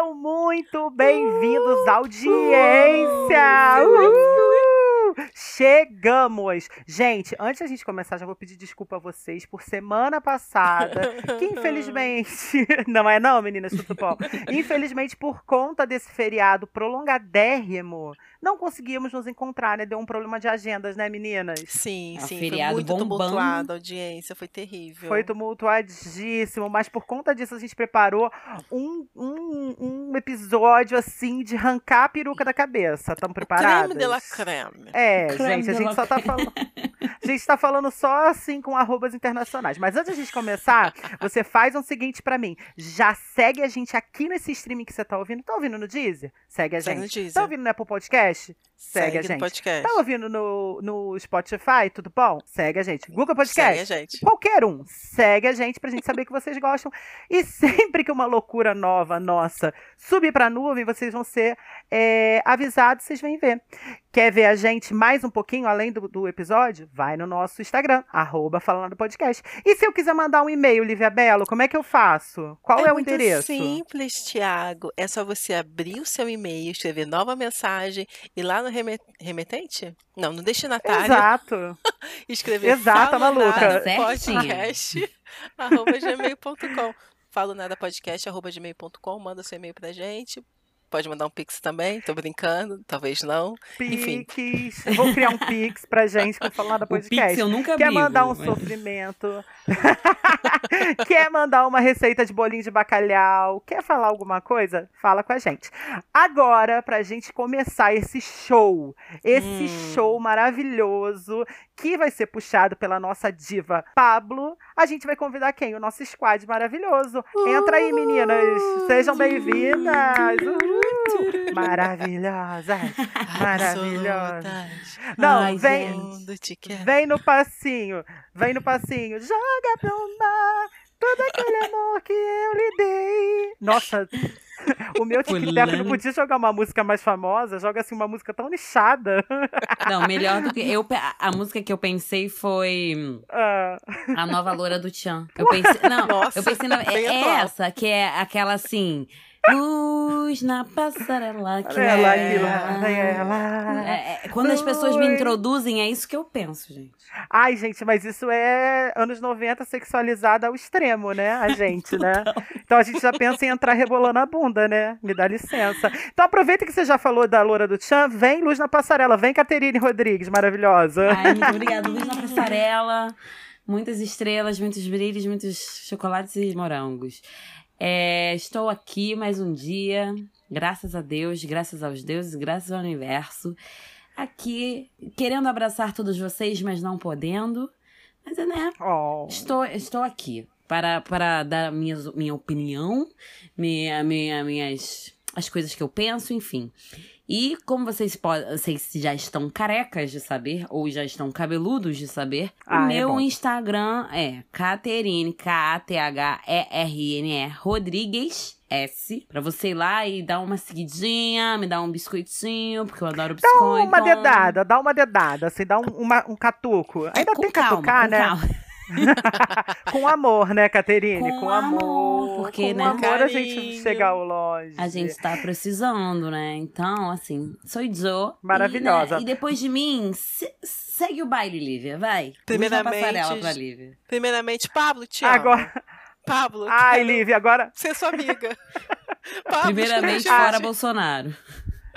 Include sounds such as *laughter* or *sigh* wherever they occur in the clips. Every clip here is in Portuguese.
Sejam muito bem-vindos à audiência! Uhul! Chegamos! Gente, antes da gente começar, já vou pedir desculpa a vocês por semana passada, que *laughs* infelizmente. *laughs* Não é, não, meninas, chuta pau. Infelizmente, por conta desse feriado prolongadérrimo, não conseguimos nos encontrar, né? Deu um problema de agendas, né, meninas? Sim, É sim. feriado foi muito bombando. tumultuado a audiência, foi terrível. Foi tumultuadíssimo, mas por conta disso a gente preparou um, um, um episódio assim de arrancar a peruca da cabeça. Estamos preparados? Creme de la creme. É, Creme gente, a de gente só tá falando. A gente tá falando só assim com arrobas internacionais. Mas antes da gente começar, você faz um seguinte pra mim. Já segue a gente aqui nesse streaming que você tá ouvindo. Tá ouvindo no Deezer? Segue a gente. Tá ouvindo no Apple Podcast? Segue, a no gente. podcast. Tá ouvindo no, no Spotify? Tudo bom? Segue a gente. Google Segue a Podcast? gente. Qualquer um. Segue a gente pra gente saber que vocês gostam. E *laughs* sempre que uma loucura nova nossa subir pra nuvem, vocês vão ser é, avisados, vocês vêm ver. Quer ver a gente mais um pouquinho além do, do episódio? Vai no nosso Instagram, arroba falando podcast. E se eu quiser mandar um e-mail, Lívia Belo, como é que eu faço? Qual é, o muito endereço? simples, Thiago. É só você abrir o seu e-mail, escrever nova mensagem e lá no reme- remetente? Não, no destinatário, Exato. *laughs* escrever Exato, maluca. Nada Certinho. podcast *laughs* arroba gmail.com. Falo nada podcast arroba gmail.com. Manda seu e-mail pra gente. Pode mandar um pix também, tô brincando, talvez não. Enfim. Pix. Vou criar um Pix pra gente com Falando *laughs* O Podcast. Pix eu nunca Quer brigo, mandar um mas- sofrimento? *laughs* Quer mandar uma receita de bolinho de bacalhau? Quer falar alguma coisa? Fala com a gente. Agora, pra gente começar esse show, esse Hum. show maravilhoso que vai ser puxado pela nossa diva Pablo, a gente vai convidar quem? O nosso squad maravilhoso. Entra aí, meninas. Sejam bem-vindas. Uhul. Maravilhosas. *laughs* Maravilhosas. Não, vem. Vem no passinho, vem no passinho, joga pro mar todo aquele amor que eu lhe dei. Nossa, *laughs* o meu TikTok não podia jogar uma música mais famosa, joga assim uma música tão nichada. *laughs* Não, melhor do que. Eu, a- música que eu pensei foi Ah, a nova loura do Tchan. Eu pensei. Não, Nossa, eu pensei na. É, é essa, que é aquela assim. Luz na passarela que ela é. ela. É, é, quando as pessoas me Luz. introduzem, é isso que eu penso, gente. Ai, gente, mas isso é anos 90 sexualizada ao extremo, né? A *laughs* gente, né? Então a gente já pensa em entrar rebolando a bunda, né? Me dá licença. Então aproveita que você já falou da loura do Tchan, vem Luz na Passarela, vem Caterine Rodrigues, maravilhosa. Ai, muito obrigada. Luz na passarela, muitas estrelas, muitos brilhos, muitos chocolates e morangos. É, estou aqui mais um dia, graças a Deus, graças aos deuses, graças ao universo. Aqui, querendo abraçar todos vocês, mas não podendo. Mas, né, Oh. estou, estou aqui para, para dar minha, minha opinião, minha, minha, minhas, as coisas que eu penso, enfim. E como vocês podem, vocês já estão carecas de saber, ou já estão cabeludos de saber, Ah, o é meu bom. Instagram é Caterine, K-A-T-H-E-R-N-E, Rodrigues S. Pra você ir lá e dar uma seguidinha, me dar um biscoitinho, porque eu adoro Dá biscoito. uma dedada, dá uma dedada, assim, dá um, uma- um catuco. Ainda com tem calma, catucar, né? calma. Com amor, né, Caterine? Com Com, amor, amor. porque, com né? amor a gente Carinho. chega ao longe. A gente tá precisando, né? Então, assim, sou Joe. Maravilhosa. E, né, e depois de mim, se- segue o baile, Lívia, vai. Primeiramente, pra Lívia. Primeiramente, Pablo, te amo. Agora, Pablo, ai, quero Lívia, agora. ser sua amiga. *laughs* Pablo, Primeiramente, fora. Bolsonaro.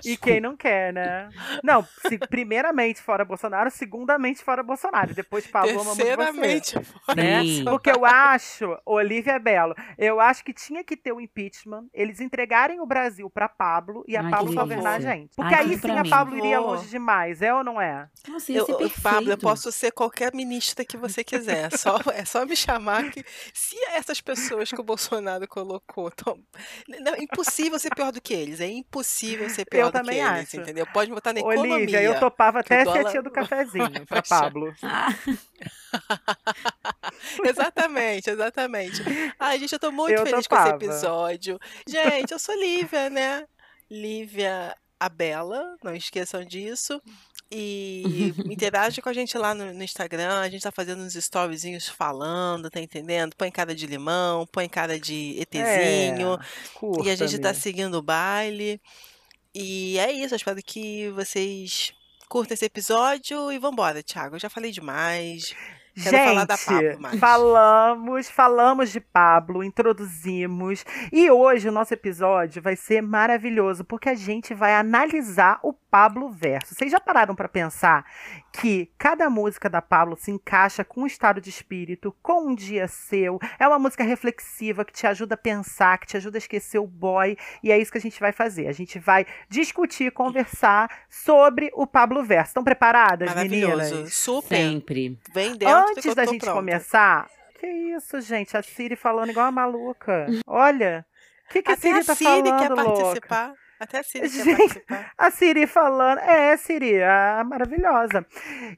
E quem não quer, né? Não, se- primeiramente fora Bolsonaro, segundamente fora Bolsonaro. Depois Pablo muito você. Terceiramente, fora né? Porque eu acho, Olivia Belo, eu acho que tinha que ter o impeachment, eles entregarem o Brasil pra Pablo e a Ai, Pablo governar a gente. Porque Ai, aí sim a mim. Pablo iria longe demais, é ou não é? Nossa, Eu, eu-. Pablo, eu posso ser qualquer ministra que você quiser. Só, é só me chamar que. Se essas pessoas que o Bolsonaro colocou. tão- Não, é impossível ser pior do que eles. É impossível ser pior Eu que também eles, acho. entendeu? Pode botar na economia. Olivia, eu topava até ser a dólar tia do cafezinho pra *laughs* baixar. Pablo. Ah, *laughs* Exatamente, exatamente. Ai, gente, eu tô muito Eu feliz com esse topava. episódio. Gente, eu sou Lívia, né? Lívia a Bela, não esqueçam disso. E *laughs* interage com a gente lá no, no Instagram. A gente tá fazendo uns storyzinhos falando, tá entendendo? Põe cara de limão, põe cara de ETzinho. É, e a gente tá seguindo o baile. E é isso, eu espero que vocês curtam esse episódio e vambora, Thiago. Eu já falei demais. Quero falar da Pablo Gente, falamos, falamos de Pablo, introduzimos. E hoje o nosso episódio vai ser maravilhoso, porque a gente vai analisar o Pablo verso. Vocês já pararam para pensar que cada música da Pablo se encaixa com um estado de espírito, com um dia seu? É uma música reflexiva que te ajuda a pensar, que te ajuda a esquecer o boy. E é isso que a gente vai fazer. A gente vai discutir, conversar sobre o Pablo verso. Estão preparadas, Maravilhoso. meninas? Super. Sempre. Vem dentro que Antes da gente pronta. começar. Que isso, gente? A Siri falando igual uma maluca. Olha. O que, que a Siri a tá Siri falando, quer louca? participar. Até a Siri quer Gente, participar. A Siri falando. É, Siri, a maravilhosa.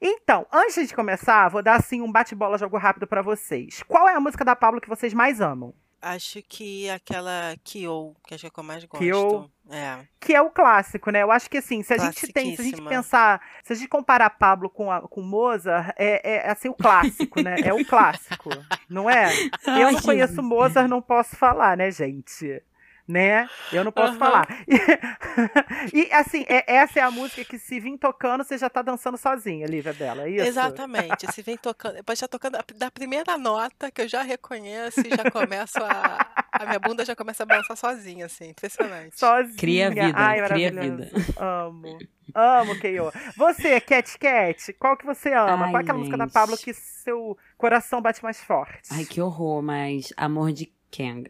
Então, antes de começar, vou dar assim um bate-bola jogo rápido pra vocês. Qual é a música da Pablo que vocês mais amam? Acho que aquela Kyo, que acho que é a que eu mais gosto. Kyo. É. Que é o clássico, né? Eu acho que assim, se a gente tem, se a gente pensar, se a gente comparar Pablo com, a, com Mozart, é, é assim o clássico, né? É o clássico, não é? *laughs* Eu não conheço Mozart, não posso falar, né, gente? Né? Eu não posso Aham. falar. *laughs* E, assim, é- essa é a música que se vir tocando, você já tá dançando sozinha, Lívia Bela, é isso? Exatamente. Se vem tocando, pode estar tocando da primeira nota que eu já reconheço e já começo a. A minha bunda já começa a balançar sozinha, assim. Impressionante. Sozinha. Cria vida, Ai, cria maravilhoso. vida. Amo. Amo, Keio. Você, Cat Cat, qual que você ama? Ai, qual é aquela música da gente. Pablo que seu coração bate mais forte? Ai, que horror, mas amor de Kang.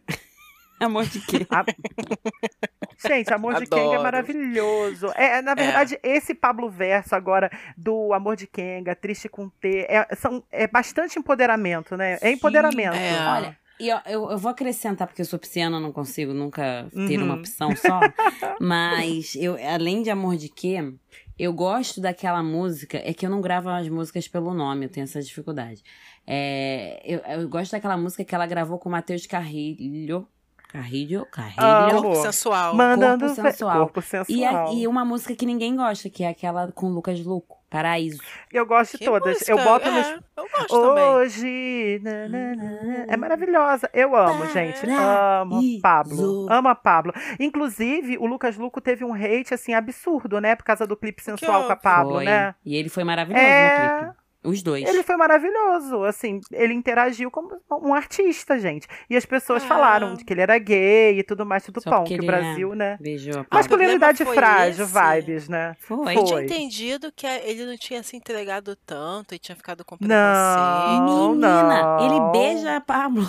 *laughs* amor de quê? Gente, Amor de Kenga é Adoro. maravilhoso. É, na verdade, esse Pablo Verso agora do Amor de Kenga, Triste com T, é, são, é bastante empoderamento, né? É empoderamento. é. Olha, e ó, eu, eu vou acrescentar, porque eu sou pisciana, eu não consigo nunca ter Uhum. uma opção só. *laughs* mas eu, além de Amor de Quê, eu gosto daquela música. É que eu não gravo as músicas pelo nome, eu tenho essa dificuldade. É, eu, eu gosto daquela música que ela gravou com o Matheus Carrilho. Carrilho? Carrilho. Ah, Corpo sensual. Mandando Corpo sensual. corpo E, a- sensual. e uma música que ninguém gosta, que é aquela com Lucas Luco, Paraíso. Eu gosto de Que todas. música? Eu boto é, nos. Eu gosto também. Hoje. na, na, na. É maravilhosa. Eu amo, gente. Amo Paraíso. Pablo. Amo a Pablo. Inclusive, o Lucas Luco teve um hate, assim, absurdo, né? Por causa do clipe sensual com a. Pablo, Foi. né? E ele foi maravilhoso É. no clipe. Os dois. Ele foi maravilhoso, assim, ele interagiu como um artista, gente. E as pessoas Ah. falaram que ele era gay e tudo mais, tudo Só pão. Que o Brasil, né? Beijou. Masculinidade foi frágil, esse. vibes, né? Foi. Eu tinha Foi. entendido que é, ele não tinha se entregado tanto e tinha ficado com Não, preconceito. Menina, não. ele beija a Pablo.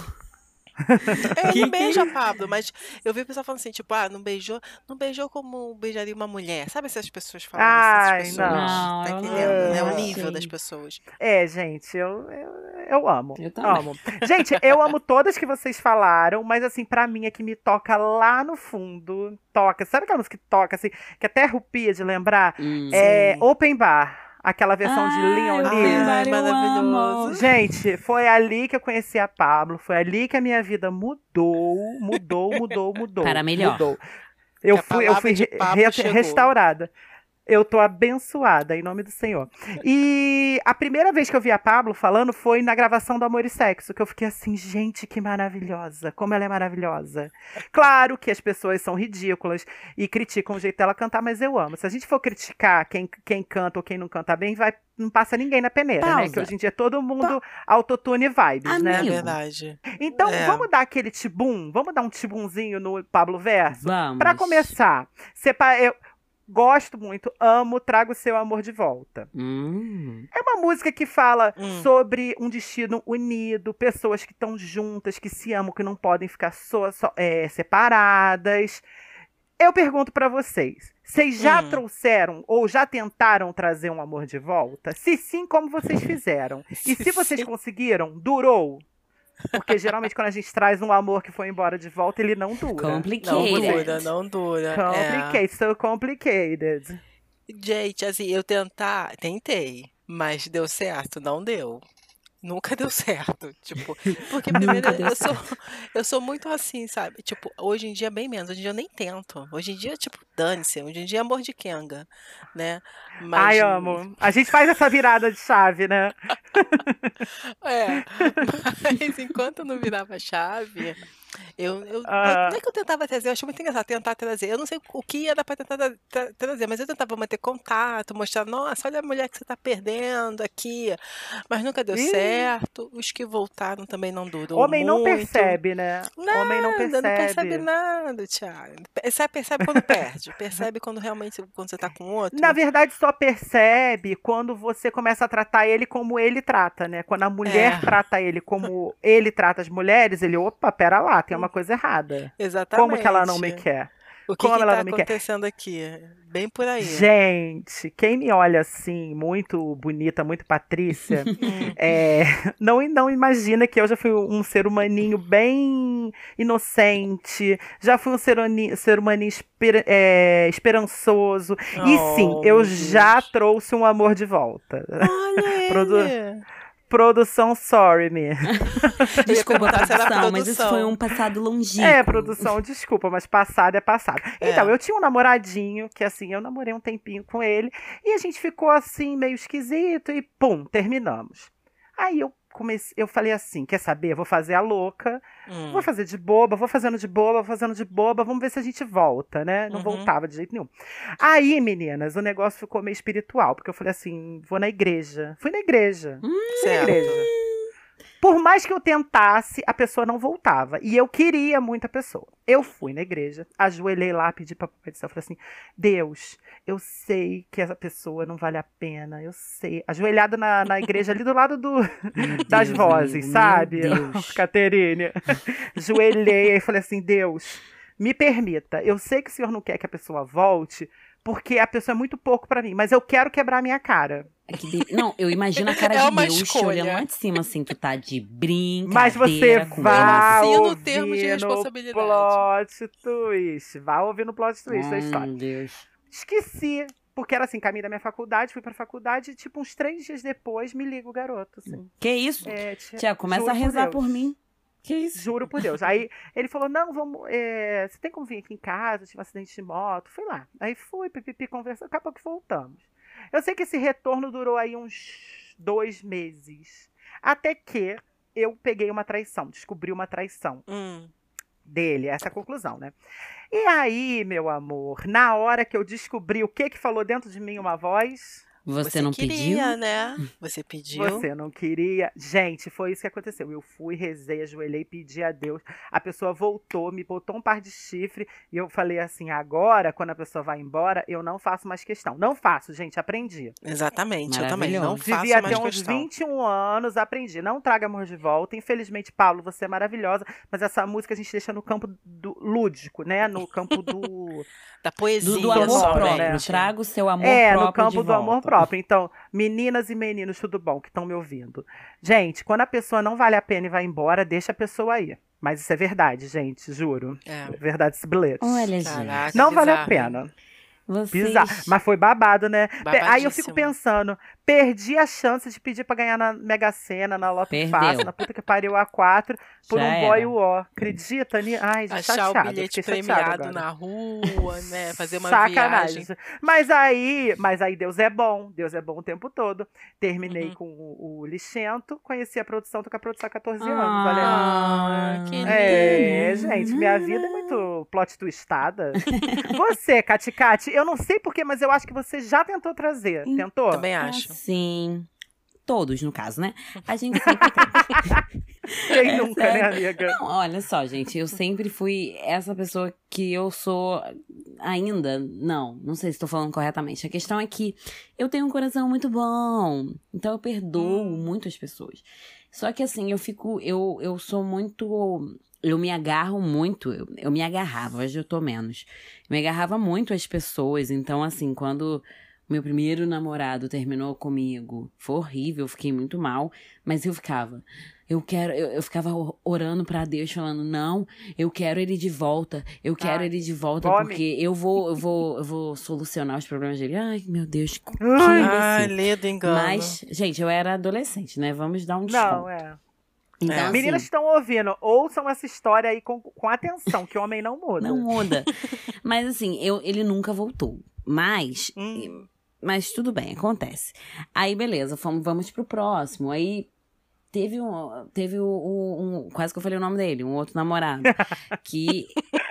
*laughs* É, Que ele beija Pablo, mas eu vi o pessoal falando assim, tipo, ah, não beijou, não beijou como beijaria uma mulher. Sabe essas pessoas falando Ai, essas pessoas? não. Tá Não, eu entendendo? né? não O nível sei. das pessoas. É, gente, eu, eu, eu amo. Eu também. amo. Gente, eu amo todas que vocês falaram, mas assim, pra mim é que me toca lá no fundo. Toca. Sabe aquela música que toca, assim, que até arrepia de lembrar? Hum. É Sim. Open Bar. Aquela versão de Ah, Leon eu Lee. amo, Ai, maravilhoso. Gente, foi ali que eu conheci a Pablo, foi ali que a minha vida mudou, mudou, mudou, mudou. Para melhor. Mudou. Eu fui, eu fui de re- re- chegou. restaurada. Eu tô abençoada em nome do Senhor. E a primeira vez que eu vi a Pablo falando foi na gravação do Amor e Sexo, que eu fiquei assim, gente, que maravilhosa, como ela é maravilhosa. Claro que as pessoas são ridículas e criticam o jeito dela cantar, mas eu amo. Se a gente for criticar quem, quem canta ou quem não canta bem, vai, não passa ninguém na peneira, né? Pausa. Que hoje em dia todo mundo autotune vibes, né? É Amigo. verdade. Então, É. vamos dar aquele tibum? Vamos dar um tibumzinho no Pablo Verso? Vamos. Pra começar, sepa- eu gosto muito, amo, trago seu amor de volta. Hum. É uma música que fala Hum. sobre um destino unido, pessoas que estão juntas, que se amam, que não podem ficar só, só- é, separadas. Eu pergunto pra vocês, vocês já Hum. trouxeram ou já tentaram trazer um amor de volta? Se sim, como vocês fizeram? E Se vocês conseguiram, durou? Porque geralmente quando a gente traz um amor que foi embora de volta, ele não dura. Não Complicated. dura, não dura. É. Complicated, so complicated. Gente, assim, eu tentar, tentei, mas deu certo, não deu. Nunca deu certo. Tipo, porque primeiro eu sou, *laughs* eu sou muito assim, sabe? Tipo, hoje em dia bem menos. Hoje em dia eu nem tento. Hoje em dia, tipo, dane-se. Hoje em dia é amor de Kenga, né? Mas... Ai, amo. A gente faz essa virada de chave, né? *laughs* é. *laughs* Mas enquanto eu não virava chave, eu, eu, ah. Não é que eu tentava trazer, eu acho muito engraçado tentar trazer. Eu não sei o que ia dar pra tentar tra trazer, mas eu tentava manter contato, mostrar, nossa, olha a mulher que você tá perdendo aqui. Mas nunca deu Ih. certo. Os que voltaram também não durou. Homem muito. não percebe, né? Nada, Homem não percebe. Não percebe nada, Thiago. Você percebe quando perde. Percebe quando realmente quando você tá com outro. Na verdade, só percebe quando você começa a tratar ele como ele trata, né? Quando a mulher é. trata ele como ele trata as mulheres, ele, opa, pera lá, tem uma coisa errada. Exatamente. Como que ela não me quer? O que, Como que ela tá acontecendo quer? aqui? Bem por aí. Gente, quem me olha assim, muito bonita, muito Patrícia, *laughs* é, não, não imagina que eu já fui um ser humaninho bem inocente, já fui um ser, ser humaninho esper, é, esperançoso. Oh, e sim, eu já trouxe um amor de volta. Olha *laughs* Produ Produção, sorry, me. *laughs* Desculpa, produção, mas isso foi um passado longínquo. É, produção, desculpa, mas passado é passado. É. Então, eu tinha um namoradinho, que assim, eu namorei um tempinho com ele, e a gente ficou assim, meio esquisito, e pum, terminamos. Aí eu comecei, eu falei assim, quer saber? vou fazer a louca, hum. vou fazer de boba, vou fazendo de boba, vou fazendo de boba, vamos ver se a gente volta, né? Não uhum. voltava de jeito nenhum. Aí, meninas, o negócio ficou meio espiritual, porque eu falei assim, vou na igreja. Fui na igreja. Hum, fui na igreja. Por mais que eu tentasse, a pessoa não voltava. E eu queria muito a pessoa. Eu fui na igreja, ajoelhei lá, pedi para Papai do Céu, falei assim: Deus, eu sei que essa pessoa não vale a pena, eu sei. Ajoelhada na, na igreja ali do lado do, *laughs* *laughs* das Deus, vozes, meu, sabe? Meu *laughs* Caterine. Ajoelhei e falei assim: Deus, me permita, eu sei que o senhor não quer que a pessoa volte, porque a pessoa é muito pouco para mim, mas eu quero quebrar a minha cara. É de... Não, eu imagino a *laughs* cara é de Deus escolha. olhando lá de cima, assim, tu tá de brincadeira. Mas você vai ouvir termo de responsabilidade. plot twist. Vai ouvir no plot twist da história. Deus. Esqueci. Porque era assim, caminho da minha faculdade, fui pra faculdade e, tipo, uns três dias depois, me liga o garoto, assim. Que isso? É, tia, começa a rezar por, por mim. Que isso? Juro por Deus. Aí ele falou: não, vamos. É, você tem como vir aqui em casa? tive um acidente de moto. Fui lá. Aí fui, pipipi, conversando. Acabou que voltamos. Eu sei que esse retorno durou aí uns dois meses. Até que eu peguei uma traição, descobri uma traição. Hum. Dele, essa é a conclusão, né? E aí, meu amor, na hora que eu descobri o que que falou dentro de mim uma voz, você, você não queria, pediu? né? Você pediu. Você não queria. Gente, foi isso que aconteceu. Eu fui, rezei, ajoelhei, pedi a Deus. A pessoa voltou, me botou um par de chifre. E eu falei assim: agora, quando a pessoa vai embora, eu não faço mais questão. Não faço, gente, aprendi. Exatamente, eu também não faço Devia mais ter uns questão. 21 anos, aprendi. Não traga amor de volta. Infelizmente, Paulo, você é maravilhosa. Mas essa música a gente deixa no campo do lúdico, né? No campo do. *laughs* da poesia. Do, do amor próprio. Né? Traga o seu amor é, próprio. É, no campo do amor próprio própria. Então, meninas e meninos, tudo bom, que estão me ouvindo. Gente, quando a pessoa não vale a pena e vai embora, deixa a pessoa aí. Mas isso é verdade, gente, juro. É, verdade esse bilhete. Olha, gente. Não vale a pena. Vocês... Bizarro. Mas foi babado, né? Aí eu fico pensando, perdi a chance de pedir pra ganhar na Mega Sena, na Loto Fácil, na puta que pariu A4, por Já um boy ó. Acredita? Ai, Achar chateada, o bilhete premiado na rua, né? Fazer uma Sacanagem. viagem. Mas aí, mas aí Deus é bom. Deus é bom o tempo todo. Terminei uhum. com o, o Lixento, conheci a produção, tô com a produção há 14 anos. Ah, olha. que lindo. É, gente, minha vida é muito plot twistada. você, Cati Cati, eu não sei porquê, mas eu acho que você já tentou trazer. Tentou? Também acho. Sim. Todos, no caso, né? A gente *laughs* sempre Quem é, nunca, né, amiga? Não, olha só, gente, eu sempre fui essa pessoa que eu sou ainda. Não, não sei se estou falando corretamente. A questão é que eu tenho um coração muito bom. Então eu perdoo hum. muito as pessoas. Só que assim, eu fico. Eu, eu sou muito. Eu me agarro muito. Eu, eu me agarrava, hoje eu tô menos. Eu me agarrava muito às pessoas. Então, assim, quando meu primeiro namorado terminou comigo. Foi horrível, eu fiquei muito mal, mas eu ficava. eu quero, eu, eu ficava orando para Deus, falando, não, eu quero ele de volta, eu quero Ai, ele de volta, fome. porque eu vou, eu vou, eu vou solucionar os problemas dele. Ai, meu Deus, que Ai, ledo engano. Mas, gente, eu era adolescente, né? Vamos dar um Não, desconto. é. Então, É. Meninas que estão ouvindo, ouçam essa história aí com, com atenção, que homem não muda. não muda. *laughs* Mas assim, eu, ele nunca voltou. Mas, Hum. mas tudo bem, acontece. Aí, beleza, fomos, vamos pro próximo. Aí teve um. Teve o- o- um. Quase que eu falei o nome dele, um outro namorado. *laughs* que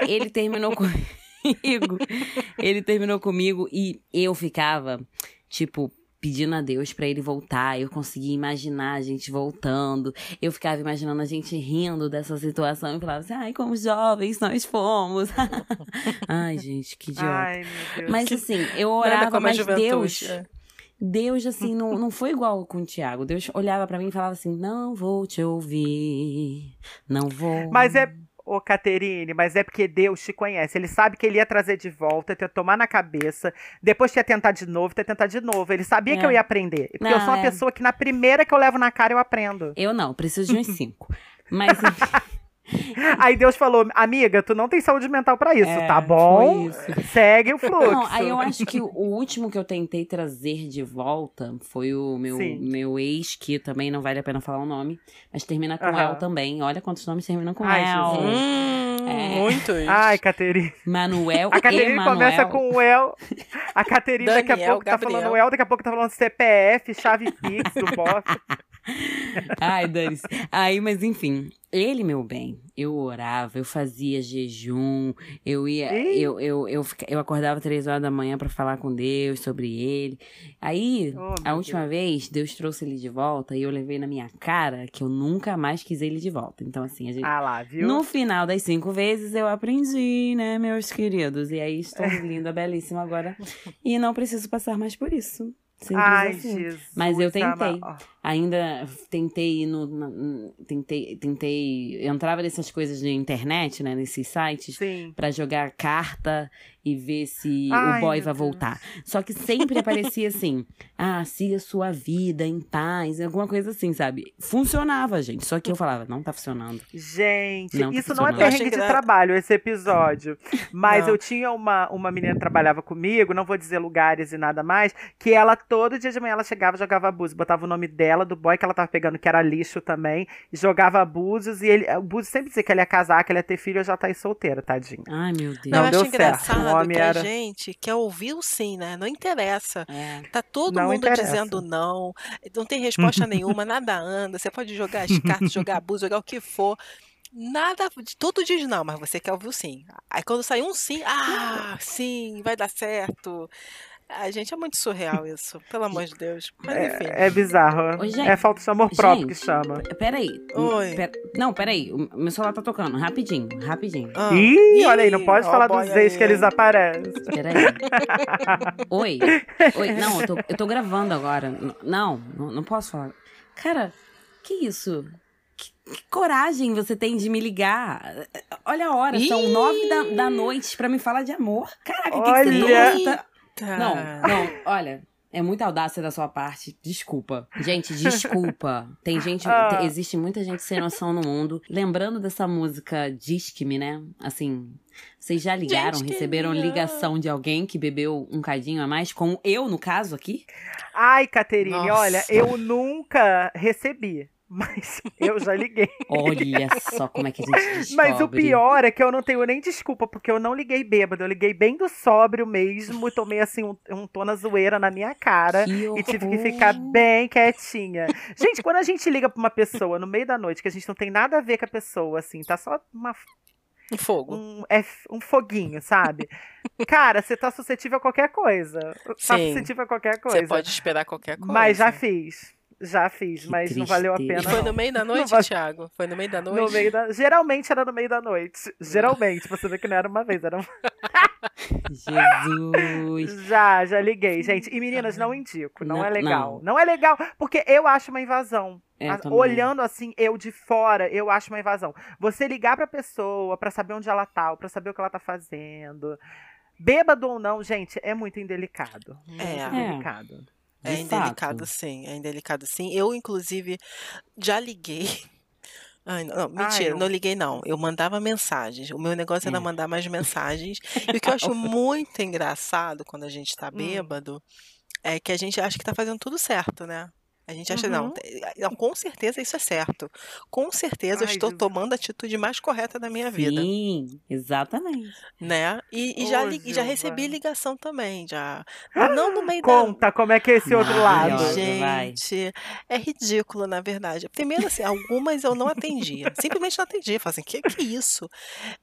ele terminou *laughs* comigo. Ele terminou comigo e eu ficava, tipo. Pedindo a Deus pra ele voltar, eu conseguia imaginar a gente voltando. Eu ficava imaginando a gente rindo dessa situação e falava assim: ai, como jovens nós fomos. *laughs* ai, gente, que idiota. Ai. Mas assim, eu orava, mas juventude. Deus, é. Deus assim, não, não foi igual com o Tiago. Deus olhava pra mim e falava assim: não vou te ouvir, não vou. Mas é. Ô, Caterine, mas é porque Deus te conhece. Ele sabe que ele ia trazer de volta, ia tomar na cabeça. Depois ia tentar de novo, ia tentar de novo. Ele sabia É. que eu ia aprender. Porque eu Não, sou uma é. pessoa que na primeira que eu levo na cara, eu aprendo. Eu não, preciso de uns *laughs* cinco. Mas Aí Deus falou, amiga, tu não tem saúde mental pra isso, É, tá bom? isso. Segue o fluxo. não, aí eu acho que o último que eu tentei trazer de volta foi o meu, Sim. meu ex, que também não vale a pena falar o nome, mas termina com Aham. El também. Olha quantos nomes terminam com Ai, El. Jesus. Hum, É. Muitos. Ai, Caterine. Manuel A Caterine Emanuel. começa com o El. A Caterine daqui a pouco tá Gabriel. falando El, daqui a pouco tá falando CPF, chave Pix do bofe. *laughs* Ai, Dani. Aí, mas enfim, ele, meu bem, eu orava, eu fazia jejum, eu ia, eu, eu, eu, eu acordava três horas da manhã pra falar com Deus sobre ele. Aí, Oh, a última vez, Deus trouxe ele de volta e eu levei na minha cara que eu nunca mais quis ele de volta. Então, assim, a gente. Ah lá, viu? No final das cinco vezes eu aprendi, né, meus queridos? E aí estou *laughs* linda, belíssima agora. E não preciso passar mais por isso. Simples Ai, assim. Jesus. Mas eu tentei. ama- Ainda tentei ir no. na- tentei, tentei. Eu entrava nessas coisas de internet, né? Nesses sites, Sim. pra jogar carta e ver se Ai, o boy vai Deus. voltar. Só que sempre aparecia assim: *laughs* ah, siga sua vida em paz, alguma coisa assim, sabe? Funcionava, gente. Só que eu falava: não tá funcionando. Gente, Não tá isso não é perrengue de era- trabalho, esse episódio. Mas Não. eu tinha uma, uma menina que trabalhava comigo, não vou dizer lugares e nada mais, que ela, todo dia de manhã, ela chegava e jogava abuso. Botava o nome dela, do boy que ela tava pegando, que era lixo também, e jogava abusos, e ele, o Búzios sempre dizia que ele ia casar, que ele ia ter filho, eu já tá aí solteira, tadinho. Ai, meu Deus. Não eu deu acho certo. engraçado O homem que era- a gente quer ouvir o sim, né? Não interessa. É. Tá todo Não mundo interessa. dizendo não, não tem resposta nenhuma, *laughs* nada anda. Você pode jogar as cartas, *laughs* jogar abuso, jogar o que for. Nada, tudo diz não, mas você quer ouvir o sim. Aí quando sai um sim, ah, sim, vai dar certo. A gente é muito surreal isso, pelo amor de Deus. Mas enfim. É, é bizarro. Ô, gente, é falta de amor próprio que gente, chama. Peraí. Oi. Pera- Não, peraí. O meu celular tá tocando. Rapidinho, rapidinho. Ah, Ih, olha aí, não pode ó falar dos ex aí, que eles aparecem. Peraí. *laughs* Oi. Oi. Não, eu tô, eu tô gravando agora. Não, não, não posso falar. Cara, que isso? Que, que coragem você tem de me ligar? Olha a hora, são Ih! nove da, da noite pra me falar de amor. Caraca, o que, que você? Tá. Não, não, olha. É muita audácia da sua parte. Desculpa. Gente, desculpa. Tem gente. Ah. te- existe muita gente sem noção no mundo. Lembrando dessa música Disque-me, né? Assim. Vocês já ligaram, Gente, receberam ligação de alguém que bebeu um cadinho a mais? Como eu, no caso, aqui? Ai, Caterine, Nossa. olha, eu nunca recebi, mas eu já liguei. Olha só como é que a gente descobre. *laughs* Mas o pior é que eu não tenho nem desculpa, porque eu não liguei bêbado, eu liguei bem do sóbrio mesmo, e tomei assim um, um tom na zoeira na minha cara. E tive que ficar bem quietinha. Gente, quando a gente liga pra uma pessoa no meio da noite, que a gente não tem nada a ver com a pessoa, assim, tá só uma, Um fogo. um, é, um foguinho, sabe? Cara, você tá suscetível a qualquer coisa. Tá Sim. suscetível a qualquer Você coisa. pode esperar qualquer coisa. Mas já fiz. Já fiz, Que mas não valeu a pena. E foi não. no meio da noite, Thiago? Foi no meio da No noite? meio da... Geralmente era no meio da noite. Geralmente, pra você ver que não era uma vez, era um... *laughs* Jesus. Já, já liguei, gente. E meninas, não indico, não, Não, é legal. não. Não. é legal, porque eu acho uma invasão. É, A-. Olhando assim, eu de fora, eu acho uma invasão. Você ligar pra pessoa pra saber onde ela tá, ou pra saber o que ela tá fazendo. Bêbado ou não, gente, é muito indelicado. Muito É. É. É De indelicado, fato. sim. É indelicado, sim. Eu, inclusive, já liguei *laughs* Ai, não, não, mentira, eu- não liguei não. Eu mandava mensagens. O meu negócio era É. mandar mais *laughs* mensagens. E o que eu acho muito engraçado quando a gente tá Hum. bêbado é que a gente acha que tá fazendo tudo certo, né? A gente acha, não, Uhum. te- não, com certeza isso é certo. Com certeza eu Ai, estou Jesus. tomando a atitude mais correta da minha vida, Sim, exatamente. né? E, e já, li- e já Gilva. recebi ligação também, já. Não no meio da, Conta como é que é esse outro lado. Ai, vai. gente, é ridículo, na verdade. Primeiro, assim, algumas eu não atendia. Simplesmente não atendia. Falei assim, que que é isso?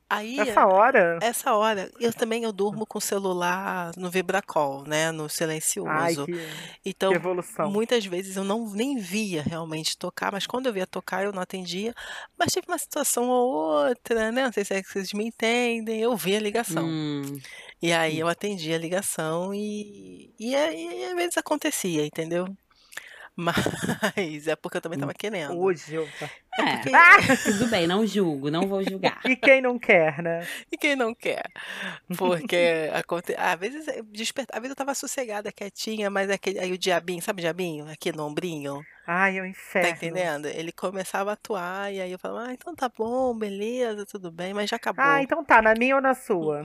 Aí, Essa hora. essa hora, eu também eu durmo com o celular no vibracol, né? No Ai, silencioso. que, Então, que evolução. muitas vezes eu não nem via realmente tocar, mas quando eu via tocar, eu não atendia. Mas tive uma situação ou outra, né? Não sei se é que vocês me entendem. Eu vi a ligação. Hum, E aí eu atendi a ligação e, e, aí, e às vezes acontecia, entendeu? Mas é porque eu também tava querendo. Ô, Gilva. é, Porque- tudo bem, não julgo, não vou julgar. *laughs* E quem não quer, né? E quem não quer? Porque aconte... às vezes eu desperta... às vezes eu tava sossegada, quietinha, mas aquele... aí o diabinho, sabe o diabinho? Aqui no ombrinho, Ai, é um tá inferno. entendendo? Ele começava a atuar e aí eu falava, ah, então tá bom, beleza, tudo bem, mas já acabou. Ah, então tá, na minha ou na sua?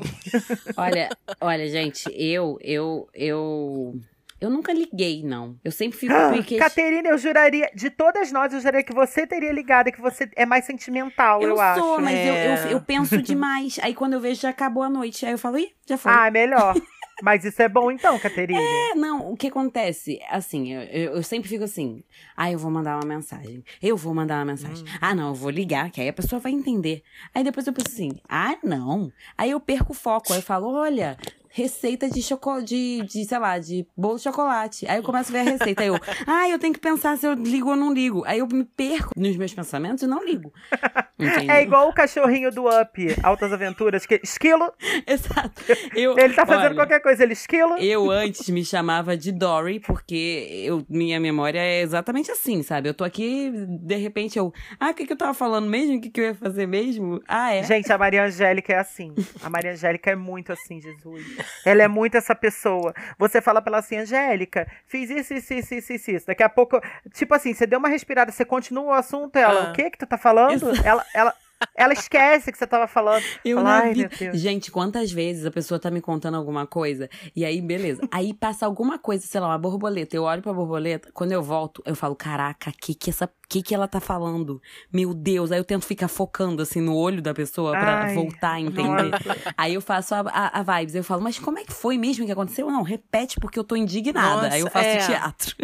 Olha, *laughs* olha, gente, eu, eu, eu, eu nunca liguei, não. Eu sempre fico porque Caterina, eu juraria, de todas nós, eu juraria que você teria ligado, que você é mais sentimental, eu, eu acho. sou, mas eu, eu, É. eu penso *laughs* demais. Aí quando eu vejo já acabou a noite, aí eu falo, ih, já foi. Ah, melhor. *laughs* Mas isso é bom então, Caterina. É, não, o que acontece? Assim, eu, eu, eu sempre fico assim, ah, eu vou mandar uma mensagem. Eu vou mandar uma mensagem. Hum. Ah, não, eu vou ligar, que aí a pessoa vai entender. Aí depois eu penso assim, ah, não. Aí eu perco o foco. Aí eu falo, olha, receita de chocolate, de, de, sei lá, de bolo de chocolate. Aí eu começo a ver a receita. Aí eu, *laughs* ah, eu tenho que pensar se eu ligo ou não ligo. Aí eu me perco nos meus pensamentos e não ligo. *laughs* Entendeu? É igual o cachorrinho do Up, Altas Aventuras, que esquilo, *laughs* Exato. Eu, ele tá fazendo olha, qualquer coisa, ele esquilo. Eu antes me chamava de Dory, porque eu, minha memória é exatamente assim, sabe? Eu tô aqui, de repente eu. Ah, o que, que eu tava falando mesmo? O que, que eu ia fazer mesmo? Ah, é. Gente, a Maria Angélica é assim. A Maria Angélica é muito assim, Jesus. Ela é muito essa pessoa. Você fala pra ela assim, Angélica, fiz isso, isso, isso, isso, isso, isso. Daqui a pouco, tipo assim, você deu uma respirada, você continua o assunto, ela, Ah. o que que tu tá falando? Ela, ela, ela esquece que você tava falando. Eu Fala, Ai, vida. meu Deus. Gente, quantas vezes a pessoa tá me contando alguma coisa e aí, beleza. Aí passa alguma coisa, sei lá, uma borboleta. Eu olho pra borboleta, quando eu volto, eu falo, caraca, que que essa, que que ela tá falando? Meu Deus. Aí eu tento ficar focando assim no olho da pessoa pra Ai, voltar a entender. nossa. Aí eu faço a, a, a vibes. Eu falo, mas como é que foi mesmo que aconteceu? Não, repete porque eu tô indignada. aí eu Nossa, faço é. teatro.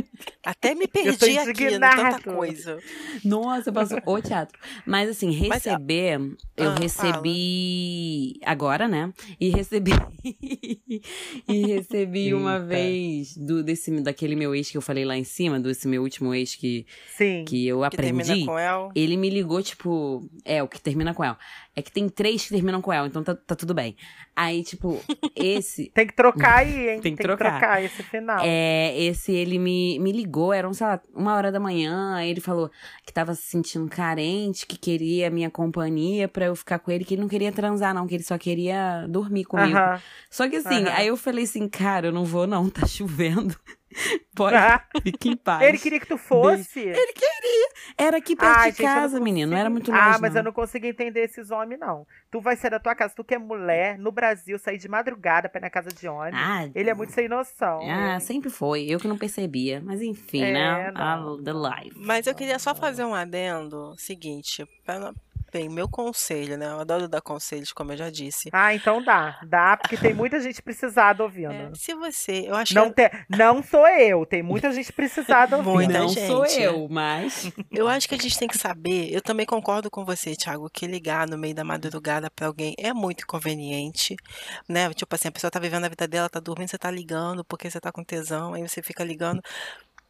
Até me perdi aqui, né? Tanta coisa. Nossa, eu faço o teatro. Mas assim, Mas, receber, eu ah, recebi agora, né? E recebi *laughs* e recebi uma Eita. vez do desse daquele meu ex que eu falei lá em cima, desse meu último ex que Sim. que eu Que termina aprendi. com El. Ele me ligou, tipo, é, o que termina com El. É que tem três que terminam com El, então tá, tá tudo bem. Aí, tipo, *laughs* esse. Tem que trocar aí, hein? Tem que trocar. esse final. É, esse ele me, me ligou, eram, sei lá, uma hora da manhã, aí ele falou que tava se sentindo carente, que queria minha companhia pra eu ficar com ele, que ele não queria transar, não, que ele só queria dormir comigo. Aham. Só que assim, Aham. aí eu falei assim, cara, eu não vou não, tá chovendo. *laughs* Pode, Ah, fique em paz. Ele queria que tu fosse. Ele queria. Era aqui perto Ai, de gente, eu não casa, menino, não era muito longe Ah, mas não. eu não consigo entender esses homens, não. Tu vai sair da tua casa, tu que é mulher, no Brasil, sair de madrugada pra ir na casa de ônibus. Ah, Ele é muito sem noção. Ah, sempre foi. Eu que não percebia. Mas enfim, É, né? não. A, the life. Mas eu queria só fazer um adendo seguinte. pra Bem, meu conselho, né? Eu adoro dar conselhos, como eu já disse. Ah, então dá. Dá, porque tem muita gente precisada ouvindo. É, se você. Eu acho Não, que. te, não sou eu, tem muita gente precisada *laughs* ouvindo. Muita não gente. sou eu, mas. *laughs* Eu acho que a gente tem que saber. Eu também concordo com você, Thiago, que ligar no meio da madrugada pra alguém é muito inconveniente, né? Tipo assim, a pessoa tá vivendo a vida dela, tá dormindo, você tá ligando porque você tá com tesão, aí você fica ligando.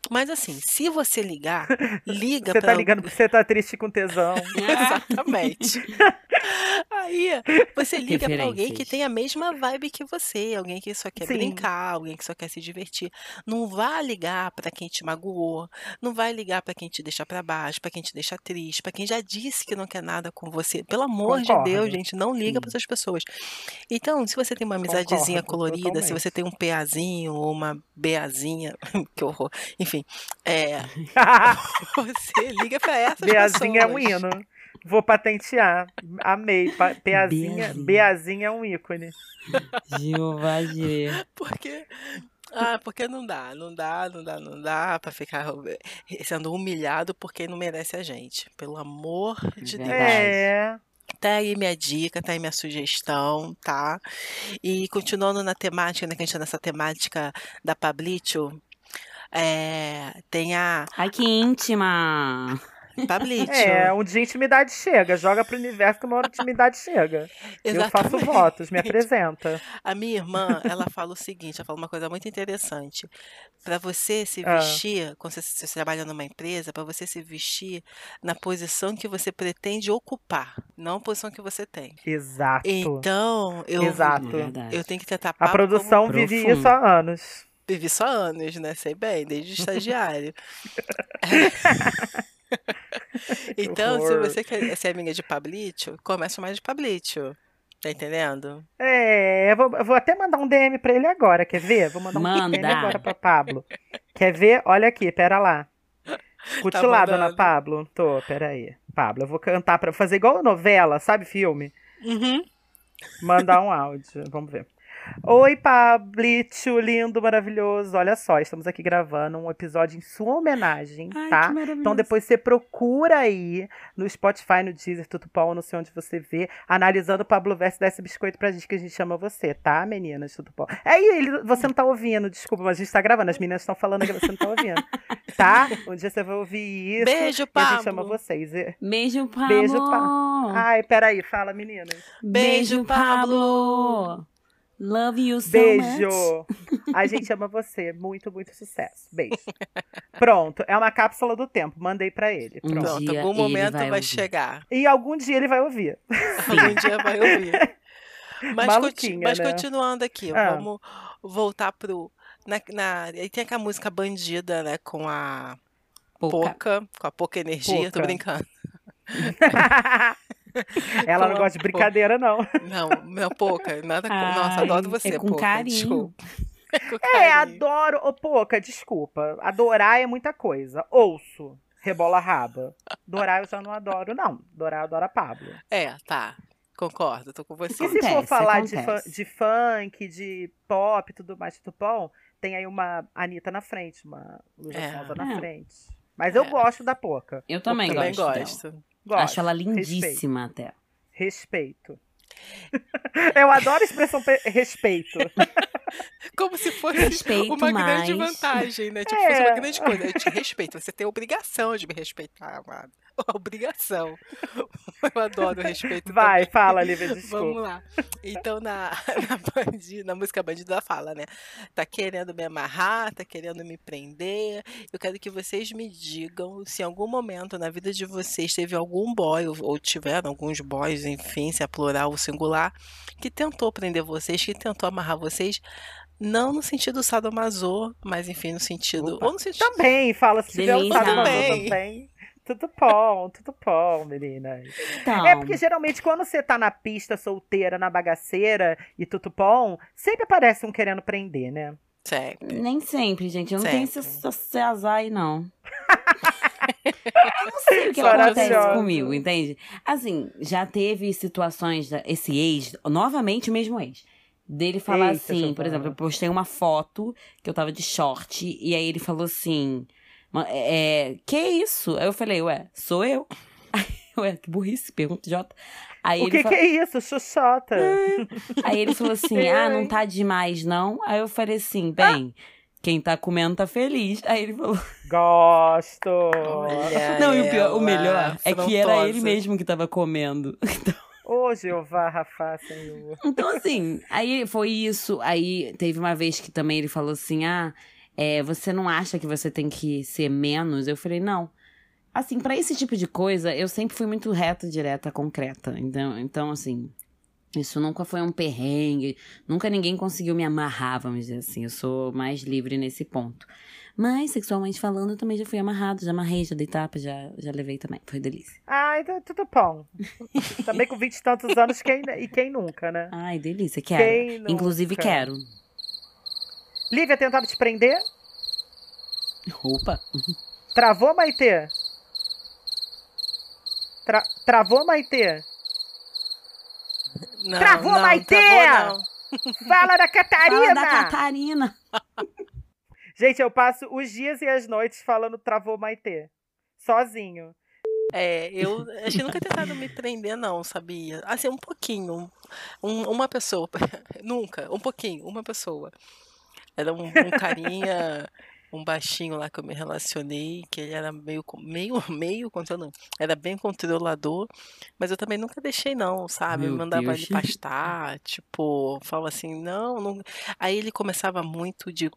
Mas assim, se você ligar, *laughs* liga Você pra tá ligando porque você tá triste com tesão. *laughs* Exatamente. *laughs* Aí você liga pra alguém que tem a mesma vibe que você, alguém que só quer Sim. brincar, alguém que só quer se divertir. Não vá ligar pra quem te magoou, não vai ligar pra quem te deixa pra baixo, pra quem te deixa triste, pra quem já disse que não quer nada com você. Pelo amor de Concordo. Deus, gente, não liga Sim. pra essas pessoas. Então, se você tem uma amizadezinha Concordo, colorida, se você tem um PAzinho ou uma BAzinha, que horror. Enfim, é, *laughs* você liga pra essas Beazinha é um pessoas. hino. Vou patentear. Amei. Beazinha. Beazinha é um ícone. Jeová. Porque. Ah, porque não dá, não dá, não dá, não dá pra ficar sendo humilhado por quem não merece a gente. Pelo amor de Deus. É. Tá aí minha dica, tá aí minha sugestão, tá? E continuando na temática, né, que a gente tá nessa temática da Pablito, é, tem a Ai, que íntima. Pablito. É, um dia a intimidade chega. Joga pro universo que uma hora a intimidade chega. *laughs* Eu faço Exatamente. votos, me apresenta. A minha irmã, ela fala o seguinte, ela fala uma coisa muito interessante. Para você se Ah. vestir, quando você, se você trabalha numa empresa, para você se vestir na posição que você pretende ocupar, não a posição que você tem. Exato. Então, eu, Exato. É eu tenho que tentar A produção como vive profundo. isso há anos. Vivi só anos, né? Sei bem, desde estagiário. *laughs* então, se você quer ser amiga de Pablito, começa mais de Pablito. Tá entendendo? É, eu vou, eu vou até mandar um DM pra ele agora, quer ver? Vou mandar um Manda. DM agora pra Pablo. Quer ver? Olha aqui, pera lá. Escute Tá lá, dona. Pablo. Tô, pera aí. Pablo, eu vou cantar pra fazer igual novela, sabe filme? Uhum. Mandar um áudio, vamos ver. Oi, Pablito, lindo, maravilhoso. Olha só, estamos aqui gravando um episódio em sua homenagem, Ai, tá? Então depois você procura aí no Spotify, no Deezer, Tutupom, não sei onde você vê, analisando o Pablo Verso dá esse biscoito pra gente que a gente chama você, tá, meninas, Tutupom? É aí, ele, você não tá ouvindo, desculpa, mas a gente tá gravando, as meninas estão falando que você não tá ouvindo, *laughs* tá? Um dia você vai ouvir isso Beijo, e a gente Pablo. chama vocês. Beijo, Pablo. Beijo, Ai, peraí, fala, meninas. Beijo, Pablo. Love you so Beijo! much. A gente ama você. Muito, muito sucesso. Beijo. Pronto, é uma cápsula do tempo. Mandei pra ele. Um Pronto. Pronto, dia algum ele momento vai vai, chegar. E algum dia ele vai ouvir. Algum dia vai ouvir. *laughs* Mas, conti- Maluquinha, mas né? continuando aqui, Ah. vamos voltar pro. Na, na, aí tem aquela música bandida, né? Com a Pouca. pouca, com a pouca energia, tô Pouca. brincando. *laughs* *laughs* Ela não gosta de brincadeira, não. Não, não, pouca, nada com. Ai, Nossa, adoro você, é com pouca. carinho. Desculpa. *laughs* É, com É, carinho. adoro. Ô, Poca, desculpa. Adorar é muita coisa. Ouço. Rebola raba. Dorar eu já não adoro, não. Dorar eu adoro a Pablo. É, tá. Concordo, tô com E você. se for falar de, de funk, de pop e tudo mais, tudo bom, tem aí uma Anitta na frente, uma Luísa É. Sonza na É. frente. Mas eu É. gosto da Poca. Eu também Ok. Também gosto. dela. gosto. Gosto. Acho ela Respeito. lindíssima até. Respeito. *laughs* Eu adoro a expressão pe- respeito. *laughs* Como se fosse Respeito uma grande mais. vantagem, né? Tipo, É. fosse uma grande coisa. Eu te respeito, você tem a obrigação de me respeitar, amado. *laughs* Obrigação. Eu adoro o respeito. Vai, também. fala, Lívia, *laughs* Vamos desculpa. lá. Então, na, *laughs* na, na música Bandida ela fala, né? Tá querendo me amarrar, tá querendo me prender. Eu quero que vocês me digam se em algum momento na vida de vocês teve algum boy, ou, ou tiveram alguns boys, enfim, se é plural ou singular, que tentou prender vocês, que tentou amarrar vocês. Não no sentido sadomaso, mas enfim, no sentido. Opa. Ou no sentido. Também, fala se tiver Delícia. usado Também. também. Tudo bom, tudo bom, meninas. Então, É porque geralmente quando você tá na pista solteira, na bagaceira e tutupom, sempre aparece um querendo prender, né? Sempre. nem sempre, gente. Eu não tenho esse, esse azar aí, não. *laughs* eu não sei o que acontece comigo, entende? Assim, já teve situações, esse ex, novamente o mesmo ex, dele falar Eita, assim, por exemplo, eu postei uma foto que eu tava de short, e aí ele falou assim, "Ma- é, que isso? Aí eu falei, ué, sou eu. *laughs* Aí, ué, que burrice, pergunta idiota. Aí o ele que, fa- que é isso? Xuxota. Aí ele falou assim: *laughs* ah, não tá demais, não. Aí eu falei assim, bem, quem tá comendo tá feliz. Aí ele falou. *laughs* Gosto. Olha Não, e o pior, o melhor é que era ele mesmo que tava comendo. Ô, Jeová, Rafa, Senhor. Então, assim, aí foi isso. Aí teve uma vez que também ele falou assim: ah, é, você não acha que você tem que ser menos? Eu falei, não. Assim, pra esse tipo de coisa, eu sempre fui muito reta, direta, concreta. Então, então assim. Isso nunca foi um perrengue, nunca ninguém conseguiu me amarrar, vamos dizer assim. Eu sou mais livre nesse ponto. Mas, sexualmente falando, eu também já fui amarrado, já amarrei, já dei tapa, já, já levei também. Foi delícia. Ai, tu- tudo bom. Também com vinte e tantos anos, quem, e quem nunca, né? Ai, delícia, quero. Inclusive, quero. Lívia tentava te prender? Opa! Travou, Maitê? Tra travou, Maitê? Não, Travou, não, Maitê! travou, não. *laughs* Fala da Catarina! Fala da Catarina. *laughs* Gente, eu passo os dias e as noites falando travou Maitê. Sozinho. É, eu acho que nunca tentado me prender, não, sabia? Assim, um pouquinho. Um- uma pessoa. *laughs* nunca, um pouquinho, uma pessoa. Era um, um carinha, um baixinho lá que eu me relacionei, que ele era meio, meio, *laughs* meio controlador. Era bem controlador, mas eu também nunca deixei, não, sabe? Meu Mandava Deus. ele *laughs* pastar, tipo, falava assim, não, não. Aí ele começava muito de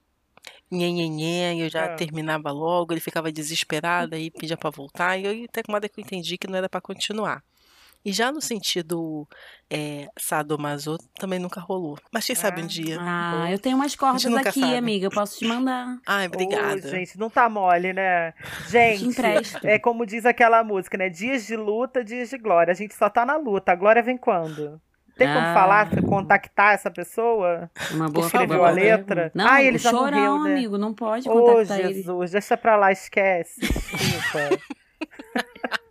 nhenhenhé, e eu já Ah. terminava logo, ele ficava desesperado, aí pedia pra voltar, e eu até que uma hora que eu entendi que não era pra continuar. E já no sentido é, sadomaso também nunca rolou. Mas quem sabe um Ah. dia. Ah, eu tenho umas cordas aqui, sabe. amiga. Eu posso te mandar. Ai, obrigada. Ô, gente, não tá mole, né? Te Gente, é como diz aquela música, né? Dias de luta, dias de glória. A gente só tá na luta. A glória vem quando? Tem como Ah. falar, contactar essa pessoa? Uma boa Escreveu a letra? Não, ah, ele já chorão, morreu, né? amigo. Não pode contactar ele. Jesus, deixa pra lá, esquece. Desculpa. *laughs*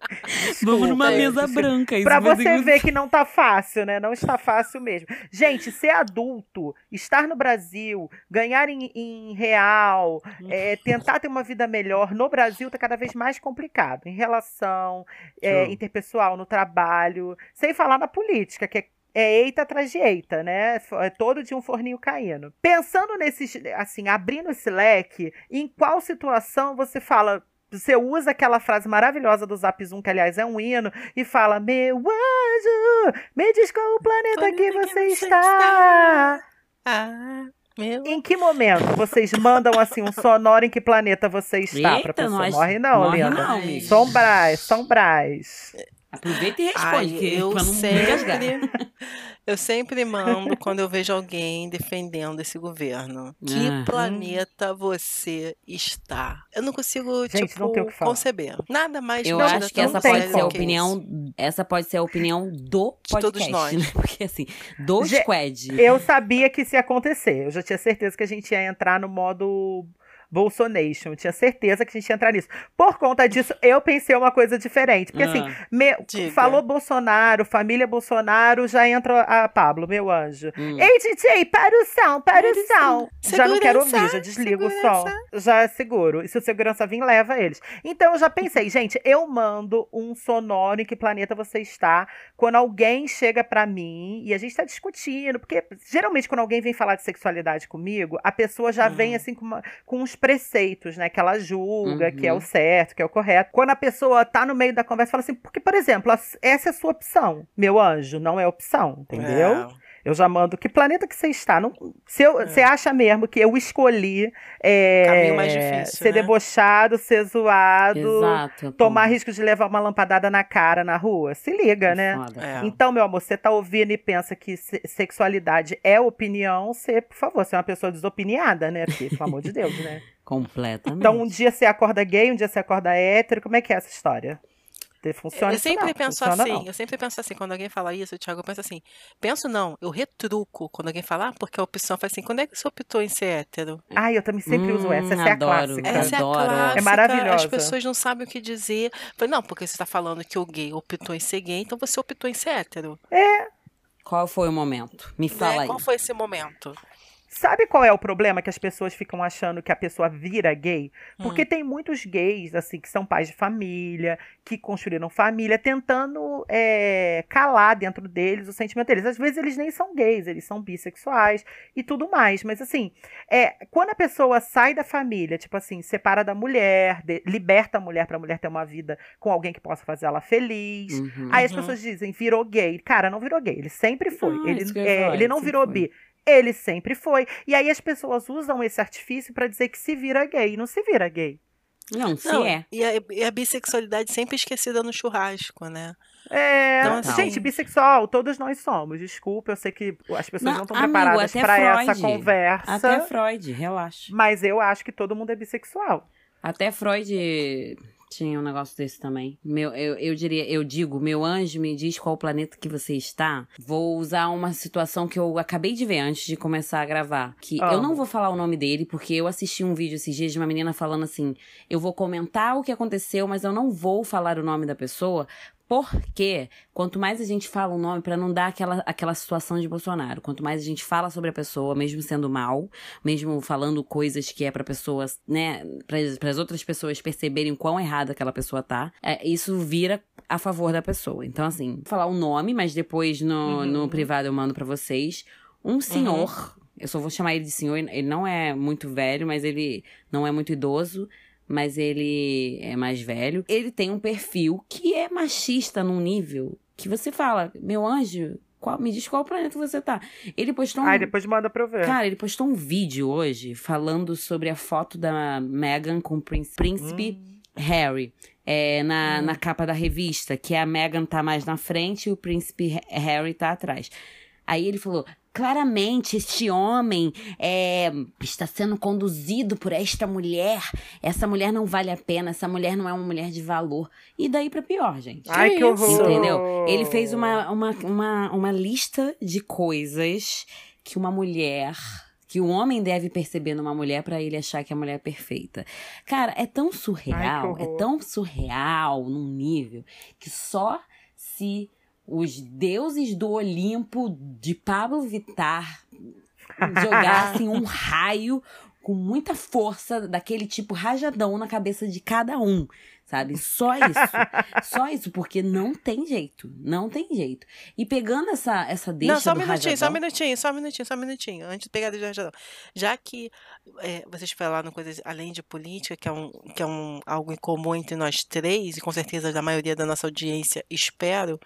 Vamos numa mesa branca. Isso Pra vai você ver que não tá fácil, né? Não está fácil mesmo. Gente, ser adulto, estar no Brasil, ganhar em, em real, é, tentar ter uma vida melhor no Brasil tá cada vez mais complicado. Em relação é, interpessoal, no trabalho, sem falar na política, que é é eita atrás de eita, né? É todo de um forninho caindo. Pensando nesses, assim, abrindo esse leque, em qual situação você fala, você usa aquela frase maravilhosa do Zap Zoom, que aliás é um hino, e fala: Meu anjo, me diz qual o planeta que Planeta que você você está. Ah, meu. Em que momento vocês mandam assim um sonoro em que planeta você está pra Eita, pessoa? nós- Morre não, morre não. Sombrais, sombrais. Aproveita e responde, Ai, que, eu não sempre, *laughs* eu sempre mando quando eu vejo alguém defendendo esse governo. Que Ah. planeta você está? Eu não consigo, Gente, tipo, não tem o que falar. conceber. Nada mais Eu acho que essa pode ser a opinião. Essa pode ser a opinião do De todos podcast. nós. né? *laughs* Porque assim, do Ge- squad. Eu sabia que isso ia acontecer. Eu já tinha certeza que a gente ia entrar no modo Bolsonation. Tinha certeza que a gente ia entrar nisso. Por conta disso, eu pensei uma coisa diferente. Porque assim, Ah, me- Diga. falou Bolsonaro, família Bolsonaro, já entra a Pablo, meu anjo. hum. Ei, DJ, para o som, para Para o o som. Já não quero ouvir, já desligo o segurança. som. Já é seguro. E se o segurança vir, leva eles. Então eu já pensei, gente, eu mando um sonoro em que planeta você está quando alguém chega pra mim e a gente tá discutindo. Porque geralmente quando alguém vem falar de sexualidade comigo, a pessoa já vem Uhum. assim com, uma- com uns preceitos, né? Que ela julga, que é o Uhum. certo, que é o correto. Quando a pessoa tá no meio da conversa, fala assim, porque, por exemplo, essa é a sua opção. Meu anjo, não é opção, entendeu? É. Eu já mando que planeta que você está. Não, se eu- É. Você acha mesmo que eu escolhi é, Caminho mais difícil, ser né? debochado, ser zoado, Exato. tomar risco de levar uma lampadada na cara na rua? Se liga, né? Foda. É. Então, meu amor, você tá ouvindo e pensa que se- sexualidade é opinião, você, por favor, você é uma pessoa desopiniada, né? Porque, pelo amor de Deus, né? *laughs* Completamente. Então, um dia você acorda gay, um dia você acorda hétero. Como é que é essa história? Funciona eu sempre não, penso funciona assim, não. eu sempre penso assim, quando alguém fala isso, Thiago, eu penso assim, penso não, eu retruco quando alguém fala, ah, porque a opção faz assim, quando é que você optou em ser hétero? Ai, eu também sempre uso essa. Essa é a adoro. clássica. Essa é a Adoro. clássica, É maravilhosa. as pessoas não sabem o que dizer. Falei, não, porque você está falando que o gay optou em ser gay, então você optou em ser hétero. Qual foi o momento? Me fala Né? aí. Qual foi esse momento? Sabe qual é o problema que as pessoas ficam achando que a pessoa vira gay? Porque Hum. tem muitos gays, assim, que são pais de família, que construíram família, tentando é, calar dentro deles o sentimento deles. Às vezes eles nem são gays, eles são bissexuais e tudo mais. Mas, assim, é, quando a pessoa sai da família, tipo assim, separa da mulher, de- liberta a mulher pra mulher ter uma vida com alguém que possa fazer ela feliz. Uhum. Aí as Uhum. pessoas dizem, virou gay. Cara, não virou gay, ele sempre foi. Ah, ele, é, ele não virou foi. bi. Ele sempre foi. E aí as pessoas usam esse artifício pra dizer que se vira gay. Não se vira gay. Não, se Não, é. e, a, e a bissexualidade sempre esquecida no churrasco, né? É, Então, assim- gente, bissexual, todos nós somos. Desculpa, eu sei que as pessoas Não, não estão preparadas pra essa conversa. Até Freud, relaxa. Mas eu acho que todo mundo é bissexual. Até Freud tinha um negócio desse também. Meu, eu, eu diria, eu digo, meu anjo me diz qual planeta que você está. Vou usar uma situação que eu acabei de ver antes de começar a gravar. Que eu Amo. não vou falar o nome dele, porque eu assisti um vídeo esses dias de uma menina falando assim: eu vou comentar o que aconteceu, mas eu não vou falar o nome da pessoa. Porque quanto mais a gente fala o um nome, para não dar aquela, aquela situação de Bolsonaro, quanto mais a gente fala sobre a pessoa, mesmo sendo mal, mesmo falando coisas que é para pessoas, né, para as outras pessoas perceberem quão errada aquela pessoa tá, é, isso vira a favor da pessoa. Então, assim, vou falar o nome, mas depois no, uhum. no privado eu mando para vocês. Um senhor, uhum. eu só vou chamar ele de senhor, ele não é muito velho, mas ele não é muito idoso mas ele é mais velho. Ele tem um perfil que é machista num nível que você fala, meu anjo, qual, me diz qual planeta você tá. Ele postou um. Ai, depois manda pra eu ver. Cara, ele postou um vídeo hoje falando sobre a foto da Meghan com o príncipe, príncipe hum. Harry. É, na, hum. na capa da revista, que a Meghan tá mais na frente e o príncipe Harry tá atrás. Aí ele falou: claramente este homem é, está sendo conduzido por esta mulher. Essa mulher não vale a pena, essa mulher não é uma mulher de valor. E daí para pior, gente. Ai, que horror! Entendeu? Ele fez uma, uma, uma, uma lista de coisas que uma mulher que o homem deve perceber numa mulher para ele achar que a mulher é perfeita. Cara, é tão surreal, Ai, é tão surreal num nível que só se os deuses do Olimpo de Pablo Vittar jogassem um *laughs* raio com muita força daquele tipo rajadão na cabeça de cada um, sabe? Só isso. *laughs* só isso, porque não tem jeito. Não tem jeito. E pegando essa, essa deixa Não, só um minutinho, rajadão, só um minutinho, só um minutinho, só um minutinho. Antes de pegar de rajadão. Já que é, vocês falaram coisas além de política, que é, um, que é um, algo em comum entre nós três, e com certeza da maioria da nossa audiência, espero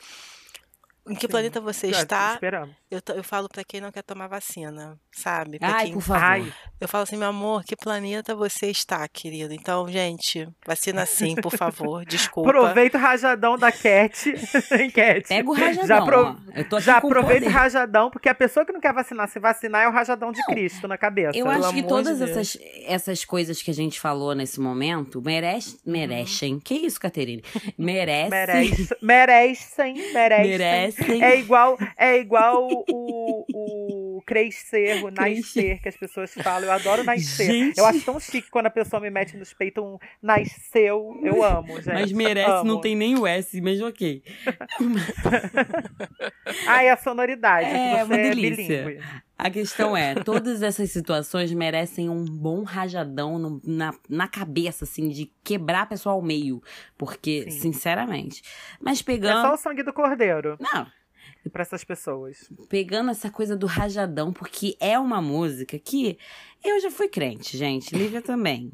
em que planeta você está? Esperamos. Eu, eu falo para quem não quer tomar vacina, sabe? Pra Ai, quem... por favor. Ai. Eu falo assim, meu amor, que planeta você está, querido? Então, gente, vacina sim, por favor. *laughs* Desculpa. Aproveita o rajadão da Cat. *laughs* Cat. Pega o rajadão. Já, pro... já aproveita o rajadão, porque a pessoa que não quer vacinar, se vacinar é o rajadão de não. Cristo na cabeça. Eu acho que todas de essas, essas coisas que a gente falou nesse momento merece, merecem. Uhum. Que isso, Caterine? Merece. Merece. Merecem. Merecem. *laughs* Merecem. É igual, é igual o, o crescer, o *laughs* nascer, que as pessoas falam. Eu adoro nascer. Gente. Eu acho tão chique quando a pessoa me mete nos peitos um nasceu. Eu amo, gente. Mas merece, amo. não tem nem o S, mas ok. *laughs* Ai, a sonoridade. É, uma é delícia. É a questão é, todas essas situações merecem um bom rajadão no, na, na cabeça, assim, de quebrar a pessoa ao meio. Porque, Sim. sinceramente. Mas pegando. É só o sangue do cordeiro. Não, para essas pessoas. Pegando essa coisa do rajadão, porque é uma música que eu já fui crente, gente. Lívia também.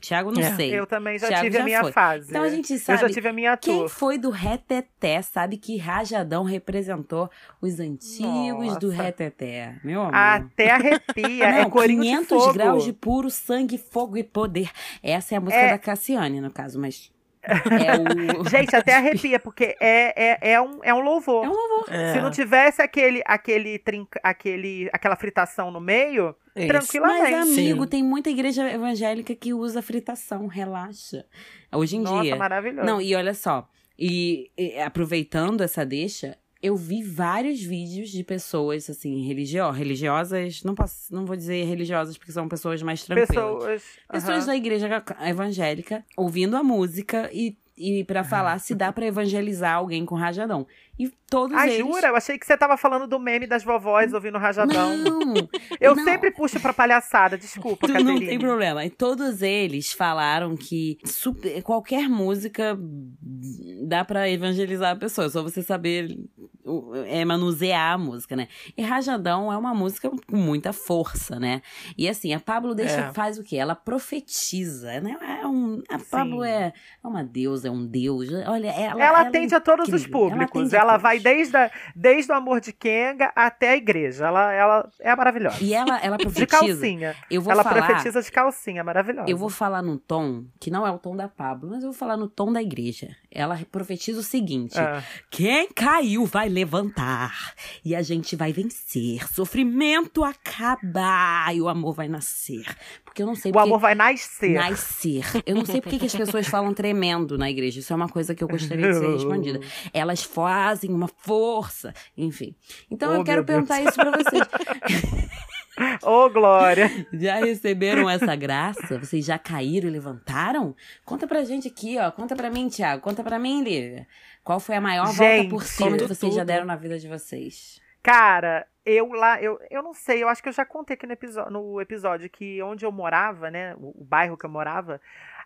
Tiago, não é. sei. Eu também já Thiago tive já a minha foi. fase. Então a gente sabe. Eu já tive a minha tour. Quem foi do Reteté sabe que Rajadão representou os antigos Nossa. do Reteté. Meu amor. Até arrepia. *laughs* não, é 500 de graus de puro sangue, fogo e poder. Essa é a música é... da Cassiane, no caso, mas. É o... *laughs* Gente, até *laughs* arrepia, porque é, é, é, um, é um louvor. É um louvor. É. Se não tivesse aquele, aquele, trinca, aquele, aquela fritação no meio, Isso. tranquilamente. Mas, amigo, Sim. tem muita igreja evangélica que usa fritação, relaxa. Hoje em Nossa, dia. maravilhoso. Não, e olha só. E, e aproveitando essa deixa, eu vi vários vídeos de pessoas, assim, religio religiosas, não posso, não vou dizer religiosas porque são pessoas mais tranquilas. Pessoas, pessoas da igreja evangélica ouvindo a música e e para falar se dá para evangelizar alguém com rajadão. E todos ah, eles... jura? Eu achei que você tava falando do meme das vovós ouvindo rajadão. Não! Eu não. sempre puxo pra palhaçada, desculpa, *laughs* tu Não tem problema. E todos eles falaram que super, qualquer música dá para evangelizar a pessoa. É só você saber é, manusear a música, né? E Rajadão é uma música com muita força, né? E assim, a Pablo deixa, é. faz o quê? Ela profetiza, né? É um, a Pablo é, é uma deusa, é um deus. Olha, ela... Ela, ela atende é a todos os públicos. Ela, ela vai desde, a, desde o amor de Kenga até a igreja. Ela, ela é maravilhosa. E ela, ela *laughs* profetiza. De calcinha. Eu vou ela falar, profetiza de calcinha, maravilhosa. Eu vou falar num tom que não é o tom da Pablo, mas eu vou falar no tom da igreja. Ela profetiza o seguinte: é. quem caiu vai levantar e a gente vai vencer. Sofrimento acabar e o amor vai nascer. Porque eu não sei. O amor vai nascer. Nascer. Eu não sei porque que as pessoas falam tremendo na igreja. Isso é uma coisa que eu gostaria de ser respondida. *laughs* Elas fazem uma força, enfim. Então oh, eu quero perguntar Deus. isso pra vocês. *laughs* Ô, oh, Glória! Já receberam essa graça? Vocês já caíram e levantaram? Conta pra gente aqui, ó. Conta pra mim, Thiago. Conta pra mim, Lívia. Qual foi a maior Gente, volta por cima que vocês já tudo. deram na vida de vocês? Cara, eu lá, eu, eu não sei, eu acho que eu já contei aqui no episódio, no episódio que onde eu morava, né, o, o bairro que eu morava,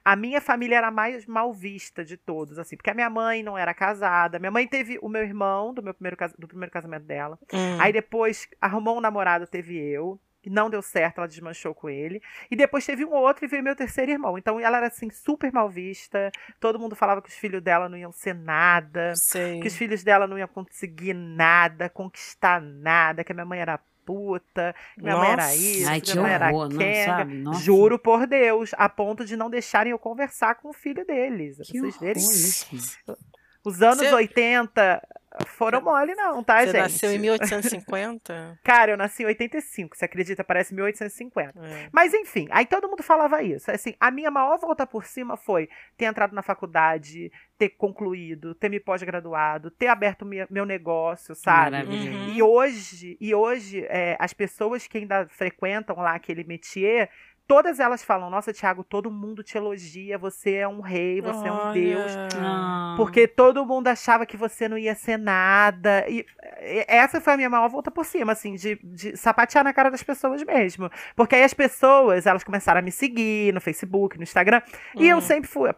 a minha família era a mais mal vista de todos, assim, porque a minha mãe não era casada, minha mãe teve o meu irmão do meu primeiro, do primeiro casamento dela, Hum. aí depois arrumou um namorado, teve eu, não deu certo, ela desmanchou com ele, e depois teve um outro e veio meu terceiro irmão, então ela era, assim, super mal vista, todo mundo falava que os filhos dela não iam ser nada, Sei. que os filhos dela não iam conseguir nada, conquistar nada, que a minha mãe era puta, que minha mãe era Nossa. isso, Ai, minha mãe era? Nossa. Juro por Deus, a ponto de não deixarem eu conversar com o filho deles. Que vocês verem. isso. Os anos Você- 80 foram mole, não, tá, Você gente? nasceu em 1850? *laughs* Cara, eu nasci em 85, você acredita? Parece 1850. É. Mas enfim, aí todo mundo falava isso. Assim, a minha maior volta por cima foi ter entrado na faculdade, ter concluído, ter me pós-graduado, ter aberto minha- meu negócio, sabe? Uhum. E hoje, e hoje é, as pessoas que ainda frequentam lá aquele métier, todas elas falam: Nossa, Thiago, todo mundo te elogia, você é um rei, você é um deus. Ah. Porque todo mundo achava que você não ia ser nada. E essa foi a minha maior volta por cima, assim, de, de sapatear na cara das pessoas mesmo. Porque aí as pessoas, elas começaram a me seguir no Facebook, no Instagram. E eu Hum. sempre fui.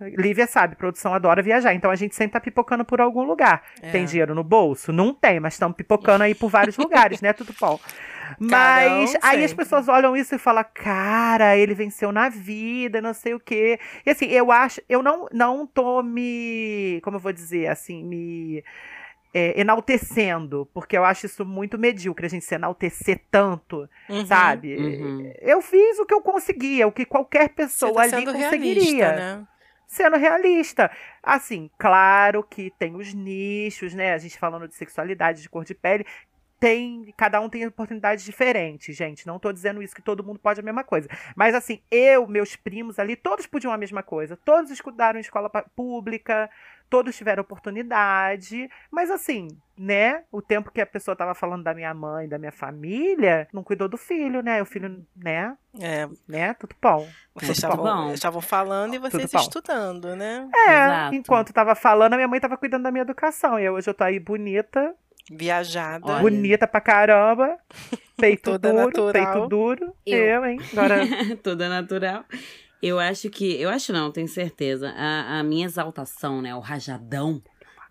Lívia sabe, produção adora viajar. Então a gente sempre tá pipocando por algum lugar. É. Tem dinheiro no bolso? Não tem, mas estamos pipocando aí por vários *laughs* lugares, né, tudo bom. Mas aí as sempre. pessoas olham isso e falam, cara, ele venceu na vida, não sei o quê. E assim, eu acho, eu não, não tô me, como eu vou dizer, assim, me é, enaltecendo, porque eu acho isso muito medíocre, a gente se enaltecer tanto, Uhum. sabe? Uhum. Eu fiz o que eu conseguia, o que qualquer Você pessoa tá ali conseguiria realista, né? Sendo realista. Assim, claro que tem os nichos, né? A gente falando de sexualidade, de cor de pele. Tem, cada um tem oportunidades diferentes, gente. Não tô dizendo isso que todo mundo pode a mesma coisa. Mas assim, eu, meus primos ali, todos podiam a mesma coisa. Todos estudaram em escola pública, todos tiveram oportunidade. Mas assim, né? O tempo que a pessoa tava falando da minha mãe, da minha família, não cuidou do filho, né? O filho, né? É, Né? Tudo bom. vocês Tudo estavam bom. falando e vocês bom. estudando, né? É, Exato. enquanto tava falando, a minha mãe tava cuidando da minha educação. E hoje eu tô aí bonita, Viajada. Olha. bonita pra caramba. *laughs* Peito Toda duro, natural. peito duro. Eu. Eu, hein? Agora, *laughs* Toda natural. Eu acho que. Eu acho não, tenho certeza. A, a minha exaltação, né? O rajadão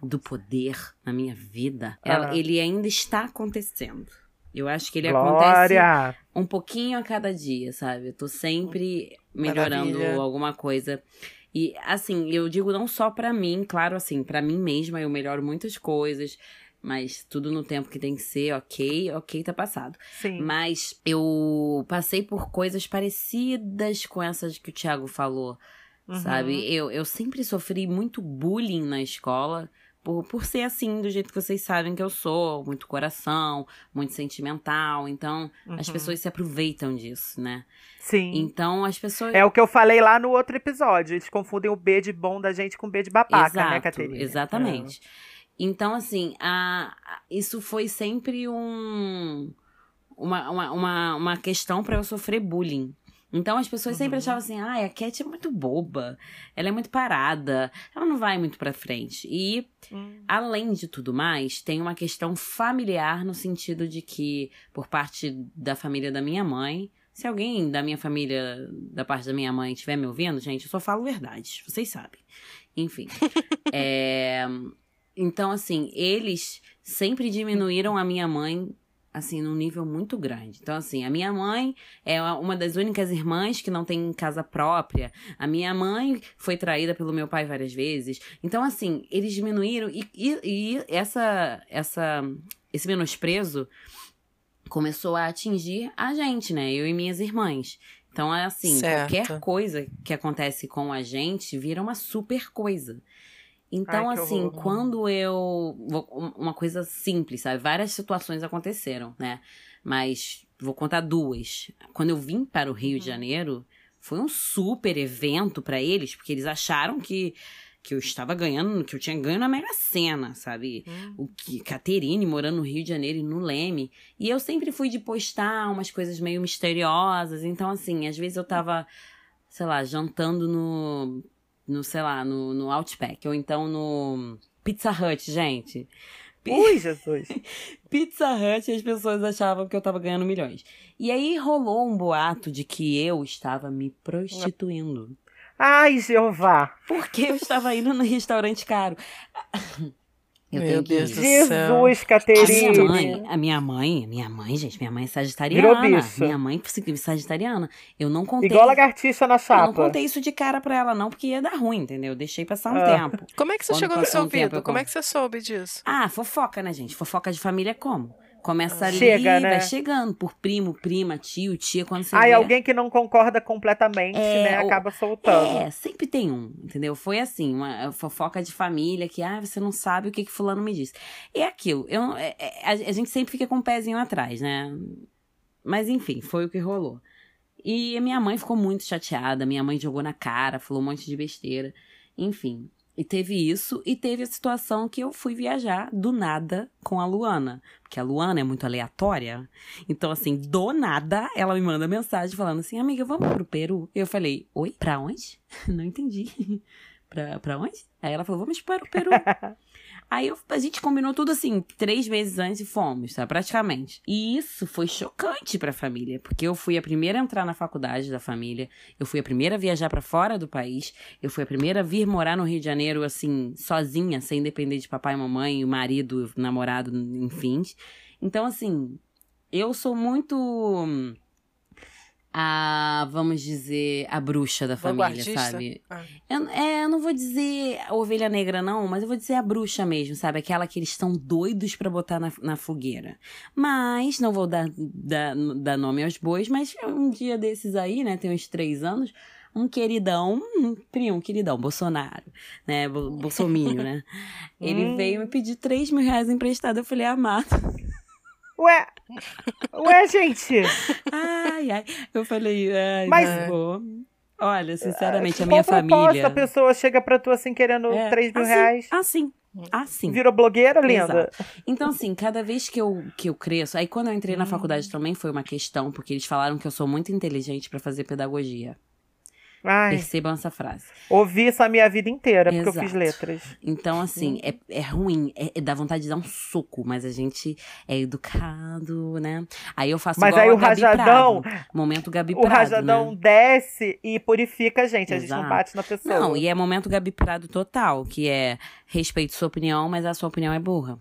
do poder na minha vida, ela- Ah. ele ainda está acontecendo. Eu acho que ele acontece Glória! um pouquinho a cada dia, sabe? Eu tô sempre melhorando Maravilha. alguma coisa. E assim, eu digo não só pra mim, claro, assim, pra mim mesma eu melhoro muitas coisas, mas tudo no tempo que tem que ser, ok, ok, tá passado. Sim. Mas eu passei por coisas parecidas com essas que o Thiago falou, Uhum. sabe? Eu, eu sempre sofri muito bullying na escola. Por, por ser assim, do jeito que vocês sabem que eu sou, muito coração, muito sentimental. Então, as Uhum. pessoas se aproveitam disso, né? Sim. Então, as pessoas. É o que eu falei lá no outro episódio. Eles confundem o B de bom da gente com B de babaca, né, Exato, Caterina? Exatamente. Então, assim, a, a- isso foi sempre um, uma, uma, uma, uma questão pra eu sofrer bullying. Então as pessoas sempre Uhum. achavam assim: ah, a Cat é muito boba, ela é muito parada, ela não vai muito pra frente. E, Hum. além de tudo mais, tem uma questão familiar no sentido de que, por parte da família da minha mãe, se alguém da minha família, da parte da minha mãe, estiver me ouvindo, gente, eu só falo verdade, vocês sabem. Enfim. é, *laughs* então, assim, eles sempre diminuíram a minha mãe, assim, num nível muito grande. Então, assim, a minha mãe é uma das únicas irmãs que não tem casa própria. A minha mãe foi traída pelo meu pai várias vezes. Então, assim, eles diminuíram e, e, e essa, essa, esse menosprezo começou a atingir a gente, né? Eu e minhas irmãs. Então, é assim, Certo. qualquer coisa que acontece com a gente vira uma super coisa. Então, Ai, assim, horror. quando eu. Uma coisa simples, sabe? Várias situações aconteceram, né? Mas vou contar duas. Quando eu vim para o Rio de Janeiro, foi um super evento para eles, porque eles acharam que, que eu estava ganhando, que eu tinha ganho na Mega Sena, sabe? Hum. o que Caterine morando no Rio de Janeiro e no Leme. E eu sempre fui de postar umas coisas meio misteriosas. Então, assim, às vezes eu tava, sei lá, jantando no. No, sei lá, no, no Outback. Ou então no. Pizza Hut, gente. Ui, Jesus. *laughs* Pizza Hut e as pessoas achavam que eu tava ganhando milhões. E aí rolou um boato de que eu estava me prostituindo. Ai, Jeová. Porque eu estava indo no restaurante caro. Eu Meu que Deus do céu. Jesus, A minha Caterine. mãe, a minha mãe, minha mãe, gente, minha mãe é sagitariana. Virou bicho. Minha mãe é sagitariana. Eu não contei. Igual lagartixa na eu não chapa. contei isso de cara pra ela, não, porque ia dar ruim, entendeu? Deixei passar um Ah. tempo. Como é que você Quando chegou no seu um tempo, ouvido? Como é que você soube disso? Ah, fofoca, né, gente? Fofoca de família é como? Começa ali, Chega, né? vai chegando por primo, prima, tio, tia, quando você vê... alguém que não concorda completamente, É, né? Acaba soltando. É, sempre tem um, entendeu? Foi assim, uma fofoca de família que, ah, você não sabe o que que fulano me disse. E é aquilo, eu, é- é- a, a gente sempre fica com o pezinho atrás, né? Mas enfim, foi o que rolou. E a minha mãe ficou muito chateada, minha mãe jogou na cara, falou um monte de besteira, enfim. E teve isso, e teve a situação que eu fui viajar do nada com a Luana. Porque a Luana é muito aleatória. Então, assim, do nada, ela me manda mensagem falando assim: Amiga, vamos pro Peru? Eu falei: Oi? Pra onde? *laughs* Não entendi. *laughs* pra, pra onde? Aí ela falou: Vamos para o Peru. *laughs* Aí eu- a gente combinou tudo assim, três meses antes e fomos, tá? Praticamente. E isso foi chocante pra família, porque eu fui a primeira a entrar na faculdade da família, eu fui a primeira a viajar pra fora do país, eu fui a primeira a vir morar no Rio de Janeiro, assim, sozinha, sem depender de papai e mamãe, o marido, namorado, enfim. Então, assim, eu sou muito. A, vamos dizer, a bruxa da família, sabe? Ah. Eu, é, eu não vou dizer a ovelha negra, não, mas eu vou dizer a bruxa mesmo, sabe? Aquela que eles estão doidos pra botar na, na fogueira. Mas, não vou dar, dar, dar nome aos bois, mas um dia desses aí, né, tem uns três anos, um queridão, um primo, um queridão, Bolsonaro, né, Bo- Bolsomínio, né? *laughs* Ele Hum. veio me pedir 3 mil reais emprestado, eu falei, amado, Ué, ué, gente. ai, ai. Eu falei, ai, Mas- não. Olha, sinceramente, a minha família... A pessoa chega pra tu assim, querendo É, 3 mil assim, reais. Assim, assim. Virou blogueira, linda? Então, assim, cada vez que eu, que eu cresço. Aí, quando eu entrei na faculdade também foi uma questão, porque eles falaram que eu sou muito inteligente pra fazer pedagogia. Ai, Percebam essa frase. ouvi isso a minha vida inteira, porque eu Exato. fiz letras. Então, assim, é, é ruim, é, é dá vontade de dar um soco, mas a gente é educado, né? Aí eu faço Mas aí o Gabi rajadão- Prado. Momento Gabi O Prado, rajadão né? desce e purifica a gente. A gente não Exato. bate na pessoa. Não, e é momento Gabi Prado total, que é respeito sua opinião, mas a sua opinião é burra,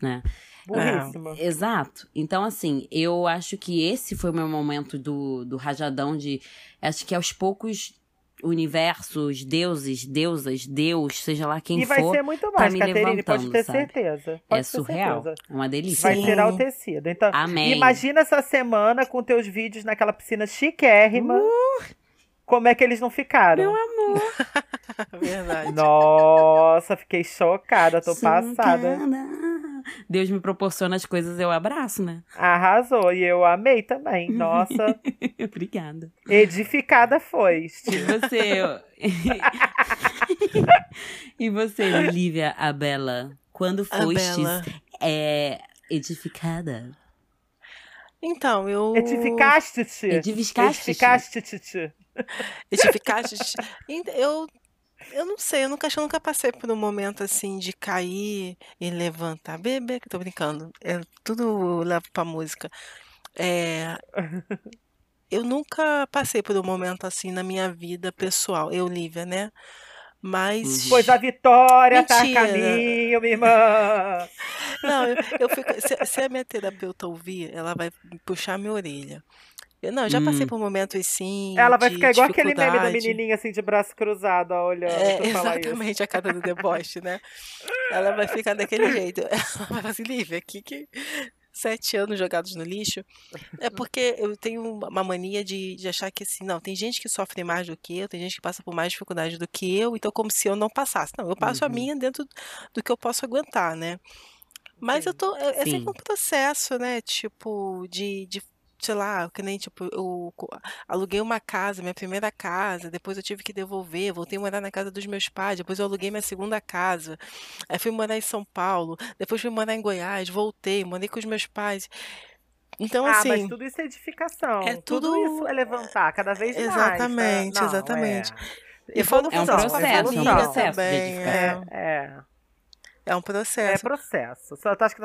né? Burríssima. Exato. Então, assim, eu acho que esse foi o meu momento do, do rajadão de. Acho que aos poucos universos, deuses, deusas, Deus, seja lá quem e vai for, ser muito tá mais, me Caterine, pode levantando, ter sabe? certeza. Pode é ter surreal. certeza. É uma delícia. Vai Sim. ser enaltecido. Então, Amém. imagina essa semana com teus vídeos naquela piscina chiquérrima. Como é que eles não ficaram? Uh! Meu amor. *laughs* Verdade. Nossa, fiquei chocada, tô passada. Chocada. Deus me proporciona as coisas, eu abraço, né? Arrasou. E eu amei também. Nossa, *laughs* Obrigada. edificada foi. E você. *laughs* e você, Lívia Abela? Quando A fostes é, edificada? Então, eu. Edificaste-te. Edificaste? Edificaste-te. Edificaste. Ent- Eu. Eu não sei, eu nunca, eu nunca passei por um momento assim de cair e levantar. Bebê, que tô brincando. É, tudo eu levo pra música. É, *laughs* eu nunca passei por um momento assim na minha vida pessoal, eu, Lívia, né? Mas. Pois a vitória tá a Mentira. caminho, minha irmã. Não, eu, eu fico. Se, se a minha terapeuta ouvir, ela vai puxar minha orelha. Eu, não, eu já passei Hum. por momentos assim. Ela vai ficar igual aquele meme dificuldade. menininho assim de braço cruzado, ó, olhando É, falar isso. exatamente a cara do deboche, né? Ela vai ficar daquele jeito. *laughs* Ela vai falar assim, Lívia, que, que sete anos jogados no lixo. É *laughs* porque eu tenho uma mania de, de achar que assim, não, tem gente que sofre mais do que eu, tem gente que passa por mais dificuldade do que eu, então como se eu não passasse. Não, eu passo a Uhum. minha dentro do que eu posso aguentar, né? Mas eu tô. É, é Sim. sempre um processo, né? Tipo, de, de sei lá, que nem tipo, eu aluguei uma casa, minha primeira casa, depois eu tive que devolver, voltei a morar na casa dos meus pais, depois eu aluguei minha segunda casa, aí fui morar em São Paulo, depois fui morar em Goiás, voltei, morei com os meus pais. Então, Ah, assim, mas tudo isso é edificação. é tudo, tudo- isso é levantar cada vez mais. Exatamente, tá? Não, exatamente. É. Eu falo É um processo, é um processo também, é. É. É um É processo. processo. Só, tu, acha que,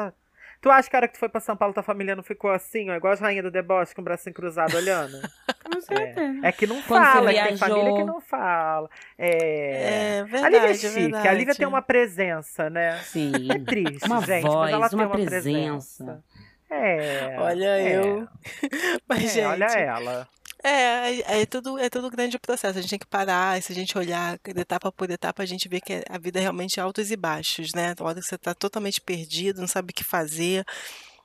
tu- acha que a hora que tu foi pra São Paulo, tua família não ficou assim, ó, igual as rainhas do deboche, com o bracinho cruzado olhando? *laughs* Com certeza. É que não Quando fala, é que tem família que não fala. É. É a Lívia é verdade, é chique, verdade. a Lívia tem uma presença, né? Sim. É triste, Uma gente, voz, mas ela tem uma uma presença. presença. É. Olha é, eu. *laughs* Mas, é, gente. olha ela. É, é, é tudo, é tudo grande processo. A gente tem que parar, e se a gente olhar de etapa por etapa, a gente vê que a vida é realmente altos e baixos, né? A hora que você tá totalmente perdido, não sabe o que fazer,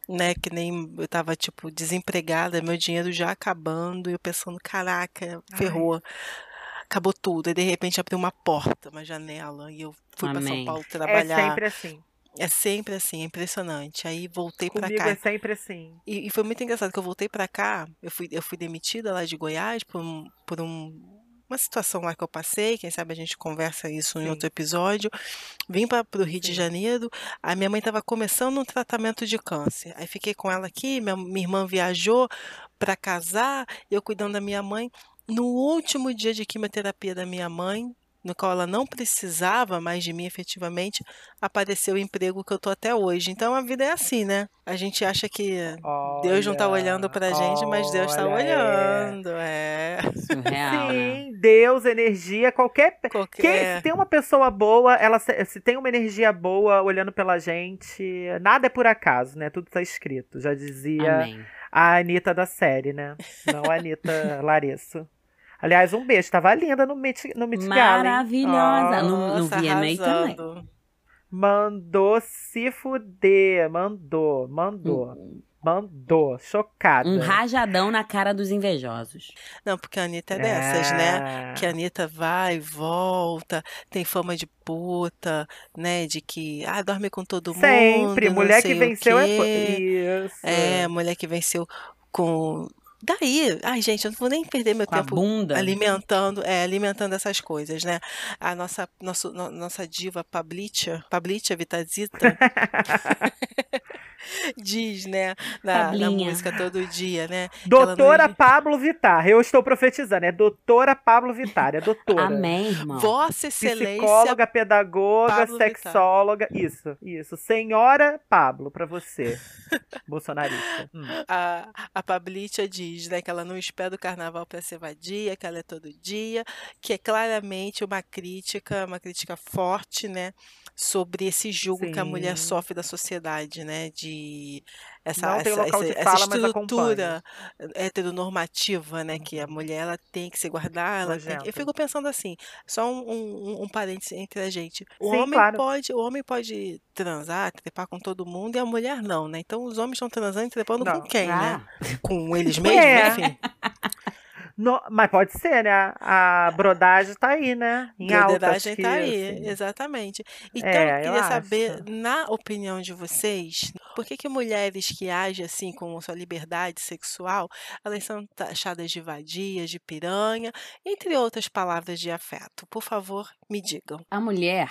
né? Que nem eu tava, tipo, desempregada, meu dinheiro já acabando, e eu pensando, caraca, ferrou. Acabou tudo. E de repente abriu uma porta, uma janela, e eu fui pra São. Paulo É trabalhar. sempre assim. É sempre assim, é impressionante. Aí voltei pra Comigo cá. é sempre assim. E, e foi muito engraçado que eu voltei pra cá, eu fui, eu fui demitida lá de Goiás por, um, por um- uma situação lá que eu passei, quem sabe a gente conversa isso em Sim. outro episódio. Vim para o Rio de Sim. Janeiro, a minha mãe estava começando um tratamento de câncer. Aí fiquei com ela aqui, minha, minha irmã viajou para casar, eu cuidando da minha mãe. No último dia de quimioterapia da minha mãe, no qual ela não precisava mais de mim efetivamente, apareceu o emprego que eu tô até hoje. Então a vida é assim, né? A gente acha que Deus não tá olhando pra gente, mas Deus tá olha, é. olhando. É. Surreal, né? Sim, Deus, energia, qualquer. Quem, Qualquer... se tem uma pessoa boa, ela se, se tem uma energia boa olhando pela gente, nada é por acaso, né? Tudo tá escrito. Já dizia Amém. a Anitta da série, né? Não a Anitta Larissa. Aliás, um beijo. Tava linda no Met, no Met Gala? Maravilhosa. Ó, No- no VMA também. mandou se fuder. Mandou, mandou. Mandou. Chocada. Um rajadão na cara dos invejosos. Não, porque a Anitta é dessas, né? É. Que a Anitta vai volta, tem fama de puta, né? De que, ah, dorme com todo mundo. Sempre. Mulher que venceu é. Isso. É, mulher que venceu com. Daí, ai, gente, eu não vou nem perder meu Com tempo bunda. alimentando, é, alimentando essas coisas, né? A nossa, nosso, no- nossa diva Pablitia, Pablitia Vitazita, *laughs* diz, né, na, na música todo dia, né? não Doutora envi- Pablo Vittar. Eu estou profetizando. É doutora Pablo Vittar. É doutora. Amém, irmão. Vossa Excelência Psicóloga, pedagoga, Pablo Vittar. sexóloga. Isso, isso. Senhora Pablo, pra você. *laughs* Bolsonarista. Hum. a, a Pablitia diz, né, que ela não espera o carnaval para ser vadia, que ela é todo dia, que é claramente uma crítica, uma crítica forte, né, sobre esse julgo que a mulher Sim. sofre da sociedade, né, de essa, Não tem essa, local de essa, fala, essa estrutura heteronormativa, né, que a mulher ela tem que se guardar, ela tem que- eu fico pensando assim, só um, um, um parênteses entre a gente, o Sim, homem claro. pode, o homem pode transar, trepar com todo mundo e a mulher não, né, então os homens estão transando e trepando Não. com quem, né? Ah, com *laughs* eles mesmos, É. enfim. No- mas pode ser, né? A brodagem tá aí, né? Em alta. Broderagem acho tá aí, assim. exatamente. Então, É, eu eu queria saber, acho. na opinião de vocês, por que que mulheres que agem assim com sua liberdade sexual, elas são taxadas de vadias, de piranha, entre outras palavras de afeto? Por favor, me digam. A mulher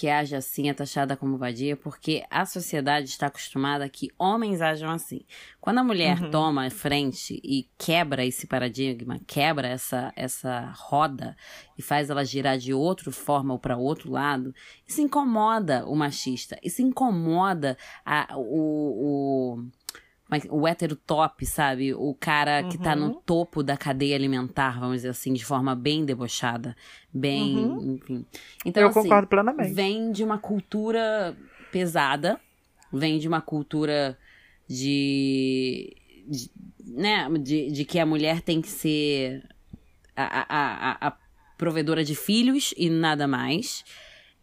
que age assim é taxada como vadia porque a sociedade está acostumada a que homens ajam assim. Quando a mulher Uhum. toma a frente e quebra esse paradigma, quebra essa, essa roda e faz ela girar de outra forma ou para outro lado, isso incomoda o machista, isso incomoda a, o, o, que- o hétero top, sabe? O cara que tá no Uhum. topo da cadeia alimentar, vamos dizer assim, de forma bem debochada, bem, Uhum. enfim. Então, Eu assim, concordo plenamente. vem de uma cultura pesada, vem de uma cultura de, de- né, de, de que a mulher tem que ser a, a, a, a provedora de filhos e nada mais.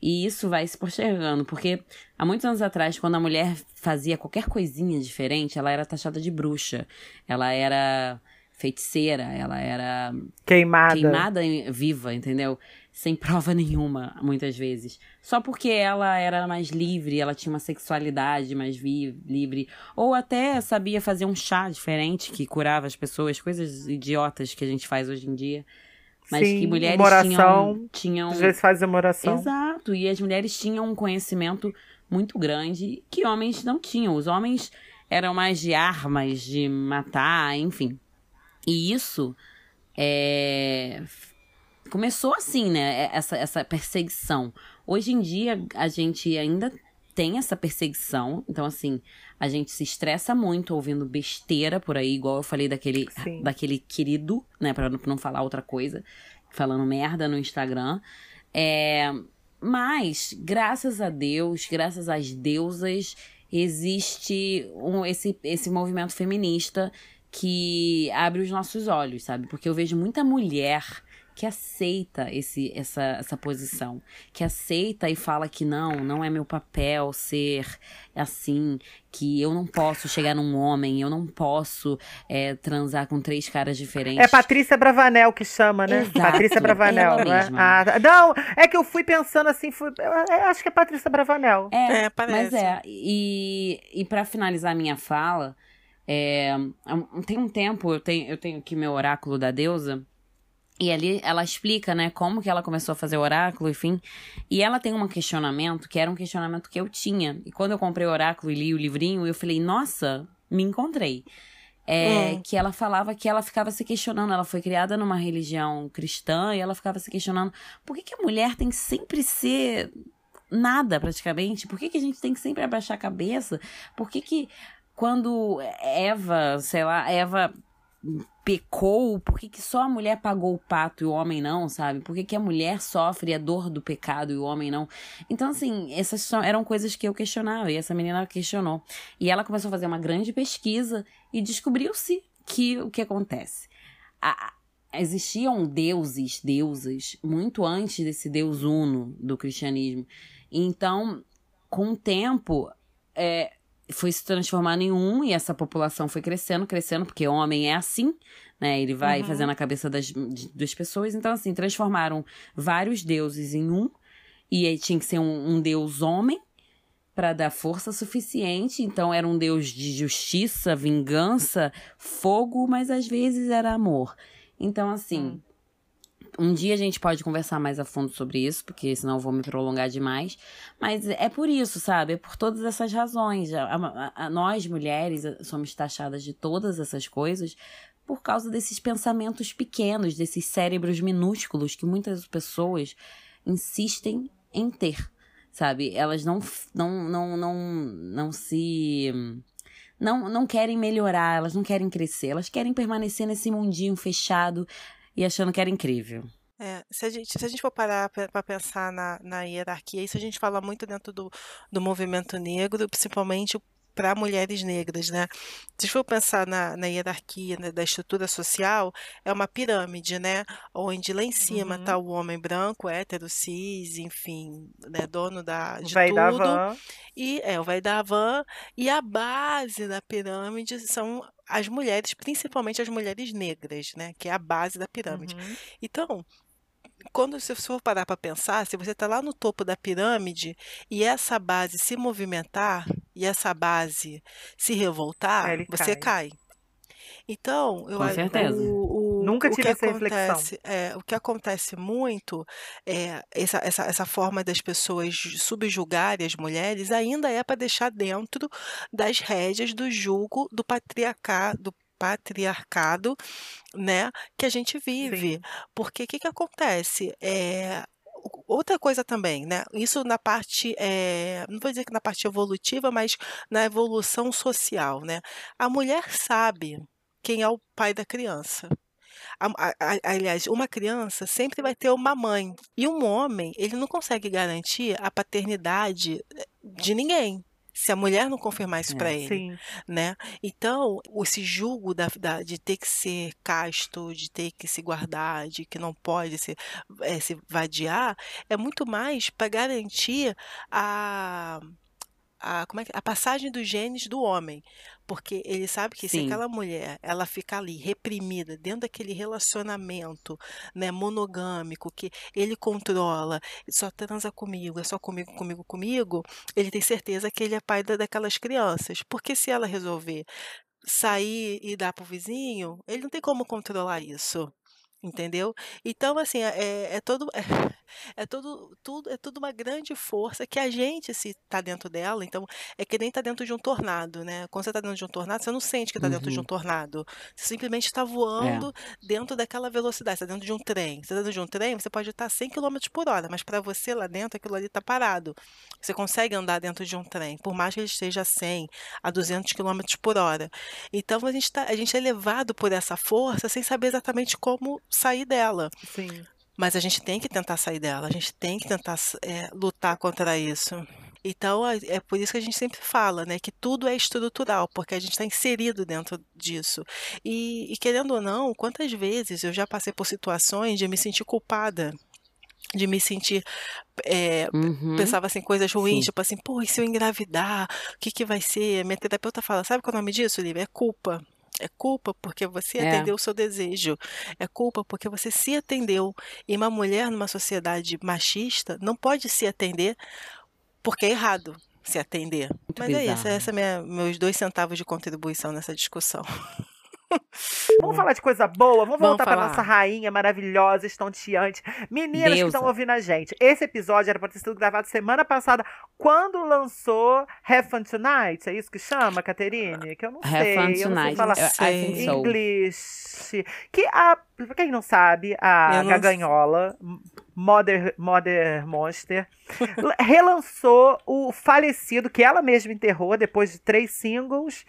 E isso vai se postergando, porque há muitos anos atrás, quando a mulher fazia qualquer coisinha diferente, ela era taxada de bruxa. Ela era feiticeira, ela era Queimada. queimada viva, entendeu? Sem prova *laughs* nenhuma, muitas vezes. Só porque ela era mais livre, ela tinha uma sexualidade mais livre. Ou até sabia fazer um chá diferente que curava as pessoas, coisas idiotas que a gente faz hoje em dia. Mas Sim, que mulheres uma tinham, oração. tinham. Às vezes faz uma oração. Exato, e as mulheres tinham um conhecimento muito grande que homens não tinham. Os homens eram mais de armas, de matar, enfim. E isso é, começou assim, né? Essa, essa perseguição. Hoje em dia, a gente ainda tem essa perseguição. Então, assim, a gente se estressa muito ouvindo besteira por aí, igual eu falei daquele, daquele querido, né? Pra não falar outra coisa, falando merda no Instagram. É, mas, graças a Deus, graças às deusas, existe um, esse, esse movimento feminista que abre os nossos olhos, sabe? Porque eu vejo muita mulher que aceita esse, essa, essa posição, que aceita e fala que não, não é meu papel ser assim, que eu não posso chegar num homem, eu não posso é, transar com três caras diferentes. É Patrícia Bravanel que chama, né? Exato, Patrícia Bravanel, né? Ah, não, é que eu fui pensando assim, fui, eu acho que é Patrícia Bravanel. É, é mas é. E, e para finalizar minha fala, é, tem um tempo, eu tenho, eu tenho aqui meu oráculo da deusa, e ali ela explica, né, como que ela começou a fazer o oráculo, enfim. E ela tem um questionamento que era um questionamento que eu tinha. E quando eu comprei o oráculo e li o livrinho, eu falei, nossa, me encontrei. É, hum. Que ela falava que ela ficava se questionando. Ela foi criada numa religião cristã e ela ficava se questionando por que, que a mulher tem que sempre ser nada, praticamente? Por que, que a gente tem que sempre abaixar a cabeça? Por que, que quando Eva, sei lá, Eva pecou, por que, que só a mulher pagou o pato e o homem não, sabe? Por que, que a mulher sofre a dor do pecado e o homem não? Então, assim, essas são, eram coisas que eu questionava e essa menina questionou. E ela começou a fazer uma grande pesquisa e descobriu-se que o que acontece? A, existiam deuses, deusas, muito antes desse deus uno do cristianismo. Então, com o tempo, é, foi se transformando em um e essa população foi crescendo, crescendo, porque homem é assim, né? Ele vai uhum. fazendo a cabeça das, das pessoas. Então, assim, transformaram vários deuses em um. E aí tinha que ser um, um deus homem para dar força suficiente. Então, era um deus de justiça, vingança, fogo, mas às vezes era amor. Então, assim. Uhum. Um dia a gente pode conversar mais a fundo sobre isso, porque senão eu vou me prolongar demais. Mas é por isso, sabe? É por todas essas razões. A, a, a, nós, mulheres, somos taxadas de todas essas coisas por causa desses pensamentos pequenos, desses cérebros minúsculos que muitas pessoas insistem em ter, sabe? Elas não, não, não, não, não se. Não, não querem melhorar, elas não querem crescer, elas querem permanecer nesse mundinho fechado, e achando que era incrível. É, se, a gente, se a gente for parar para pensar na, na hierarquia, isso a gente fala muito dentro do, do movimento negro, principalmente para mulheres negras, né? Se for pensar na, na hierarquia né, da estrutura social, é uma pirâmide, né? Onde lá em cima está uhum. o homem branco, hétero, cis, enfim, né, dono da, de vai tudo. Da van. E é, o vai da van. E a base da pirâmide são as mulheres, principalmente as mulheres negras, né? Que é a base da pirâmide. Uhum. Então, quando você for parar para pensar, se você está lá no topo da pirâmide e essa base se movimentar e essa base se revoltar, Ele você cai. cai. Então, eu Com certeza. O, o, Nunca tive essa acontece, reflexão. É, o que acontece muito é essa, essa, essa forma das pessoas subjugarem as mulheres ainda é para deixar dentro das rédeas do julgo do patriarcado, do patriarcado, né, que a gente vive. Sim. Porque o que, que acontece? É, outra coisa também, né? Isso na parte, é, não vou dizer que na parte evolutiva, mas na evolução social, né? A mulher sabe quem é o pai da criança. aliás, uma criança sempre vai ter uma mãe. E um homem, ele não consegue garantir a paternidade eh, de ninguém se a mulher não confirmar isso é, para ele, sim. né? Então, esse julgo da, da, de ter que ser casto, de ter que se guardar, de que não pode se, é, se vadiar, é muito mais para garantir a a, como é que, a passagem dos genes do homem. Porque ele sabe que Sim. se aquela mulher ela ficar ali reprimida dentro daquele relacionamento né, monogâmico que ele controla, só transa comigo, é só comigo, comigo, comigo, ele tem certeza que ele é pai da, daquelas crianças. Porque se ela resolver sair e dar pro vizinho, ele não tem como controlar isso Entendeu? Então, assim, é, é todo. É, *laughs* é todo, tudo, é tudo uma grande força que a gente, se tá dentro dela, então é que nem tá dentro de um tornado, né? Quando você tá dentro de um tornado, você não sente que tá dentro de um Uhum. tornado. Você simplesmente está É. voando dentro daquela velocidade, você tá dentro de um trem. Você tá dentro de um trem, você pode estar a 100 km por hora, mas para você lá dentro, aquilo ali tá parado. Você consegue andar dentro de um trem, por mais que ele esteja a 100, a 200 km por hora. Então a gente, tá, a gente é levado por essa força sem saber exatamente como sair dela. Sim. Mas a gente tem que tentar sair dela, a gente tem que tentar é, lutar contra isso. Então é, por isso que a gente sempre fala, né, que tudo é estrutural, porque a gente está inserido dentro disso. E, e querendo ou não, quantas vezes eu já passei por situações de me sentir culpada, de me sentir é, Uhum. pensava assim coisas ruins, Sim. tipo assim, pô, e se eu engravidar, o que que vai ser? Minha terapeuta fala, sabe qual é o nome disso, Lívia? É culpa. É culpa porque você É. atendeu o seu desejo. É culpa porque você se atendeu. E uma mulher numa sociedade machista não pode se atender porque é errado se atender. Muito Mas é isso, bizarro. essa é minha, meus dois centavos de contribuição nessa discussão. *laughs* *laughs* Vamos falar de coisa boa? Vamos Vamos voltar pra falar. nossa rainha maravilhosa, estonteante. Meninas que Deusa. estão ouvindo a gente. Esse episódio era pra ter sido gravado semana passada, quando lançou Have Fun Tonight. É isso que chama, Caterine? Que eu não Have sei. fun eu não sei falar Eu- I sei. think so. English. Que a, pra quem não sabe, a Eu não Gaganhola, Mother, Mother Monster, relançou o falecido, que ela mesma enterrou depois de três singles,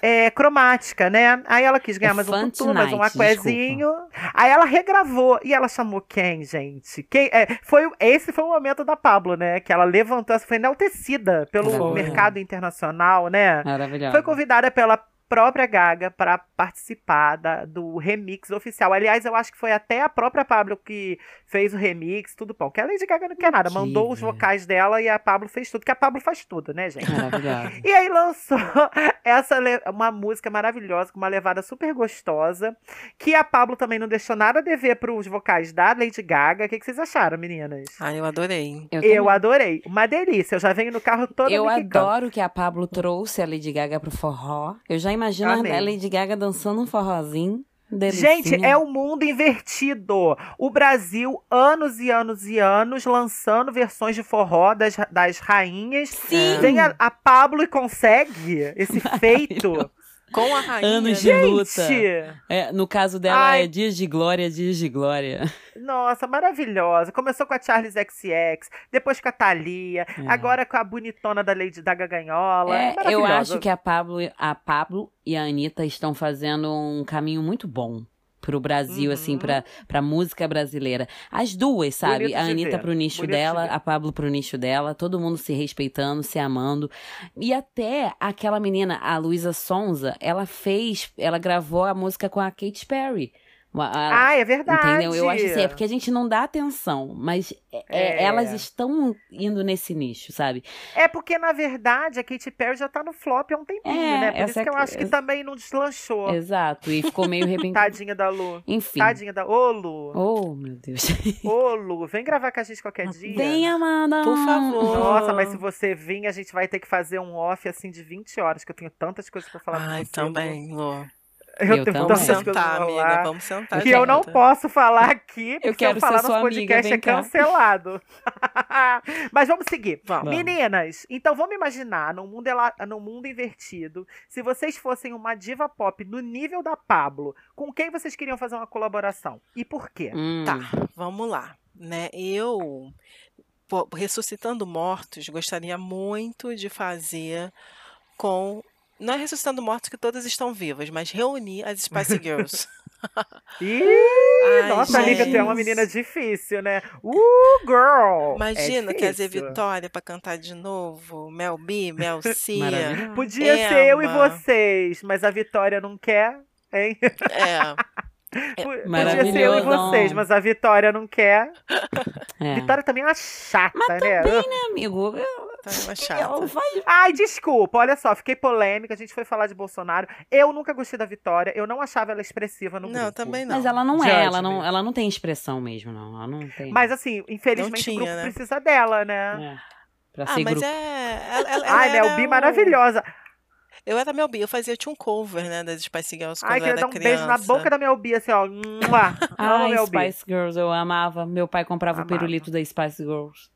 é, cromática, né? Aí ela quis ganhar É mais um tutu, mais um aquezinho. Aí ela regravou e ela chamou quem, gente? Quem, é, foi, esse foi o momento da Pablo, né? Que ela levantou, foi enaltecida pelo mercado internacional, né? Maravilhosa. Foi convidada pela própria Gaga para participar da- do remix oficial. Aliás, eu acho que foi até a própria Pablo que fez o remix, tudo bom. Que a Lady Gaga não quer nada, mandou os vocais dela e a Pablo fez tudo, que a Pablo faz tudo, né, gente? Maravilhosa. *laughs* E aí lançou *laughs* essa uma música maravilhosa, com uma levada super gostosa, que a Pablo também não deixou nada a dever pros vocais da Lady Gaga. O que, que vocês acharam, meninas? Ah, eu adorei. Eu, Eu adorei. Uma delícia. Eu já venho no carro toda Eu adoro que a Pablo trouxe a Lady Gaga pro forró. Eu já imagino Amei. a Lady Gaga dançando um forrozinho. Gente, Delicinha. é o mundo invertido. O Brasil, anos e anos e anos, lançando versões de forró das, das rainhas. Sim! Vem a, a Pablo e consegue esse *laughs* feito. Com a rainha. Anos de né? luta. Gente, É, no caso dela Ai. é Dias de Glória, Dias de Glória. nossa, maravilhosa. Começou com a Charles XX, depois com a Thalia, É. agora com a bonitona da Lady da Gaganhola. É, eu acho que a Pablo, a Pablo e a Anitta estão fazendo um caminho muito bom pro Brasil, Uhum. assim, pra, pra música brasileira. As duas, sabe? Bonito a Anitta pro nicho bonito de dela, a Pablo pro nicho dela, todo mundo se respeitando, se amando. E até aquela menina, a Luísa Sonza, ela fez, ela gravou a música com a Katy Perry. A- Ah, é verdade. Entendeu? Eu acho assim, é porque a gente não dá atenção, mas é- é- É. elas estão indo nesse nicho, sabe? É porque, na verdade, a Katy Perry já tá no flop há um tempinho, É, né? Por isso é que eu acho que também não deslanchou. Exato, e ficou meio *laughs* repentino. Tadinha da Lu. Enfim. Tadinha da. Ô, Lu. Oh, meu Deus. *laughs* Ô, Lu, vem gravar com a gente qualquer dia. Vem, Amanda! Por favor. Nossa, mas se você vir, a gente vai ter que fazer um off assim de 20 horas, que eu tenho tantas coisas pra falar com Ai, você. também, Lu. Eu, Eu tenho também. Vamos sentar, amiga. falar. Vamos sentar. Que eu não posso falar aqui, porque Eu quero se eu falar nosso amiga, podcast vem é cancelado. *laughs* Mas vamos seguir. Vamos. Meninas, então vamos imaginar, num mundo, num mundo invertido, se vocês fossem uma diva pop no nível da Pablo, com quem vocês queriam fazer uma colaboração? E por quê? Hum, Tá, vamos lá. Né? Eu, ressuscitando mortos, gostaria muito de fazer com. Não é ressuscitando mortos que todas estão vivas, mas reunir as Spice Girls. *laughs* Ih, Ai, nossa, Lívia, tu é uma gente. menina difícil, né? Uh, girl! Imagina, é quer dizer. Vitória pra cantar de novo, Mel B, Mel C. Podia ser eu e vocês, mas a Vitória não quer, hein? É, *laughs* Podia ser eu e vocês, mas a Vitória não quer. é. Vitória também é uma chata, né? Né, amigo? Eu, tá uma ela chata. faz... Ai, desculpa, olha só, fiquei polêmica, a gente foi falar de Bolsonaro. Eu nunca gostei da Vitória, eu não achava ela expressiva no Não, grupo. também não. Mas ela não é, ela não, ela não tem expressão mesmo, não. Ela não tem. Mas assim, infelizmente Não o grupo tinha, né? precisa dela, né? É. Pra Ah, mas grupo. é. Ela, ela, Ai, ela Mel B o- maravilhosa. Eu era Mel B, eu fazia, eu tinha um cover, né, das Spice Girls quando Ai, eu queria era dar um criança. beijo na boca da Mel B, assim, ó. *laughs* Ai, Mel B. Spice Girls, eu amava. Meu pai comprava Amava. o pirulito da Spice Girls.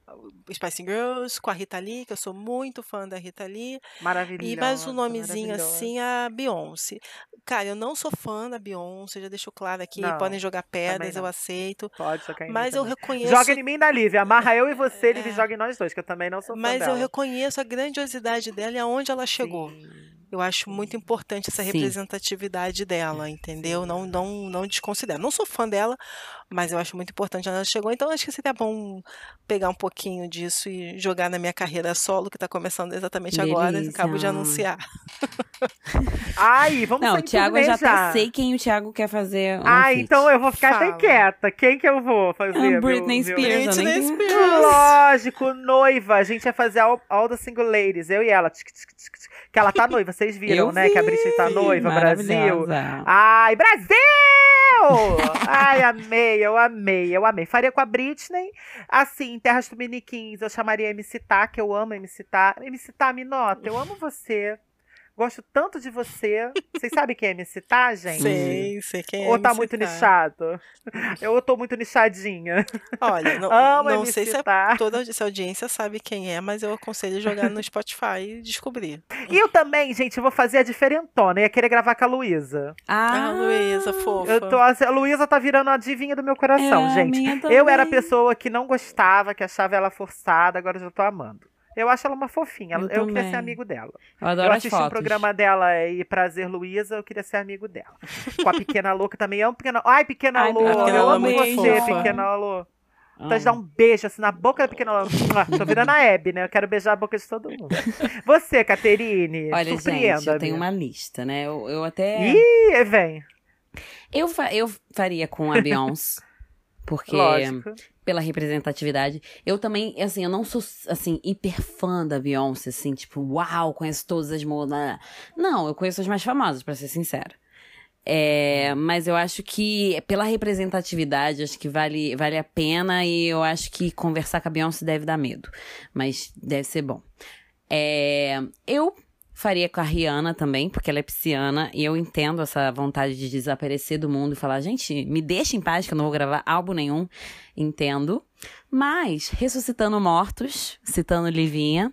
Spice Girls, com a Rita Lee, que eu sou muito fã da Rita Lee. Maravilhosa. E mais um nomezinho assim, a Beyoncé. Cara, eu não sou fã da Beyoncé, já deixo claro aqui. Não, podem jogar pedras, eu aceito. Pode jogar em mim Mas eu também. reconheço. Joga em mim da Lívia. Amarra eu e você, Lívia, É. joga em nós dois, que eu também não sou fã Mas eu dela. reconheço a grandiosidade dela e aonde ela chegou. Sim. Eu acho muito importante essa Sim. representatividade dela, entendeu? Não, não, não desconsidero. Não sou fã dela, mas eu acho muito importante ela chegou. Então acho que seria bom pegar um pouquinho disso e jogar na minha carreira solo, que está começando exatamente agora. Delícia. Acabo de anunciar. Ai, vamos Não, o Thiago já até sei quem o Thiago quer fazer. Um Ah, feat. então eu vou ficar até Fala. quieta. Quem que eu vou fazer? Ah, *laughs* meu- Britney meu- Spears. eu nem Britney Spears. Lógico, noiva. A gente vai fazer all, all the single ladies, eu e ela. Tic, tic, tic. Que ela tá noiva, vocês viram, Eu né? Que a vi. Britney tá noiva, Brasil. Ai, Brasil! Ai, amei, eu amei, eu amei. Faria com a Britney. Assim, Terras Tupiniquins, eu chamaria MC Tá, que eu amo MC Tá. MC Tá, me nota, eu amo você. Gosto tanto de você. Vocês sabem quem é MC Tá, gente? Sei, sei quem é. Ou tá MC muito Tá. nichado? Eu tô muito nichadinha. Olha, não, Amo não MC sei se a- Tá. toda essa audiência sabe quem é, mas eu aconselho jogar no Spotify e descobrir. E eu também, gente, eu vou fazer a diferentona. Eu ia querer gravar com a Luísa. Ah, Luísa, fofa. Eu tô, a Luísa tá virando a divinha do meu coração, é, a gente. Eu era a pessoa que não gostava, que achava ela forçada, agora eu já tô amando. Eu acho ela uma fofinha. Eu Eu, queria ser amigo dela. Eu adoro eu as assisti fotos. um programa dela e Prazer Luísa, eu queria ser amigo dela. Com a Pequena Louca também. Amo Pequena Ai, Pequena Ai, Lô, Pequena eu Lô, amo você, fofa. Pequena Lô. Vontade de dar um beijo assim na boca da Pequena Lô. Tô virando a Hebe, né? Eu quero beijar a boca de todo mundo. Você, Caterine, Olha, gente, surpreenda-me. eu tenho uma lista, né? Eu, eu até. Ih, vem. Eu, fa- eu faria com a Beyoncé. Porque, Lógico. Pela representatividade. Eu também, assim, eu não sou, assim, hiper fã da Beyoncé, assim, tipo, uau, conheço todas as modas. Não, eu conheço as mais famosas, pra ser sincera. É, mas eu acho que, pela representatividade, acho que vale, vale a pena e eu acho que conversar com a Beyoncé deve dar medo. Mas deve ser bom. É, eu faria com a Rihanna também, porque ela é pisciana e eu entendo essa vontade de desaparecer do mundo e falar, gente, me deixa em paz que eu não vou gravar álbum nenhum. Entendo. Mas, ressuscitando mortos, citando Livinha,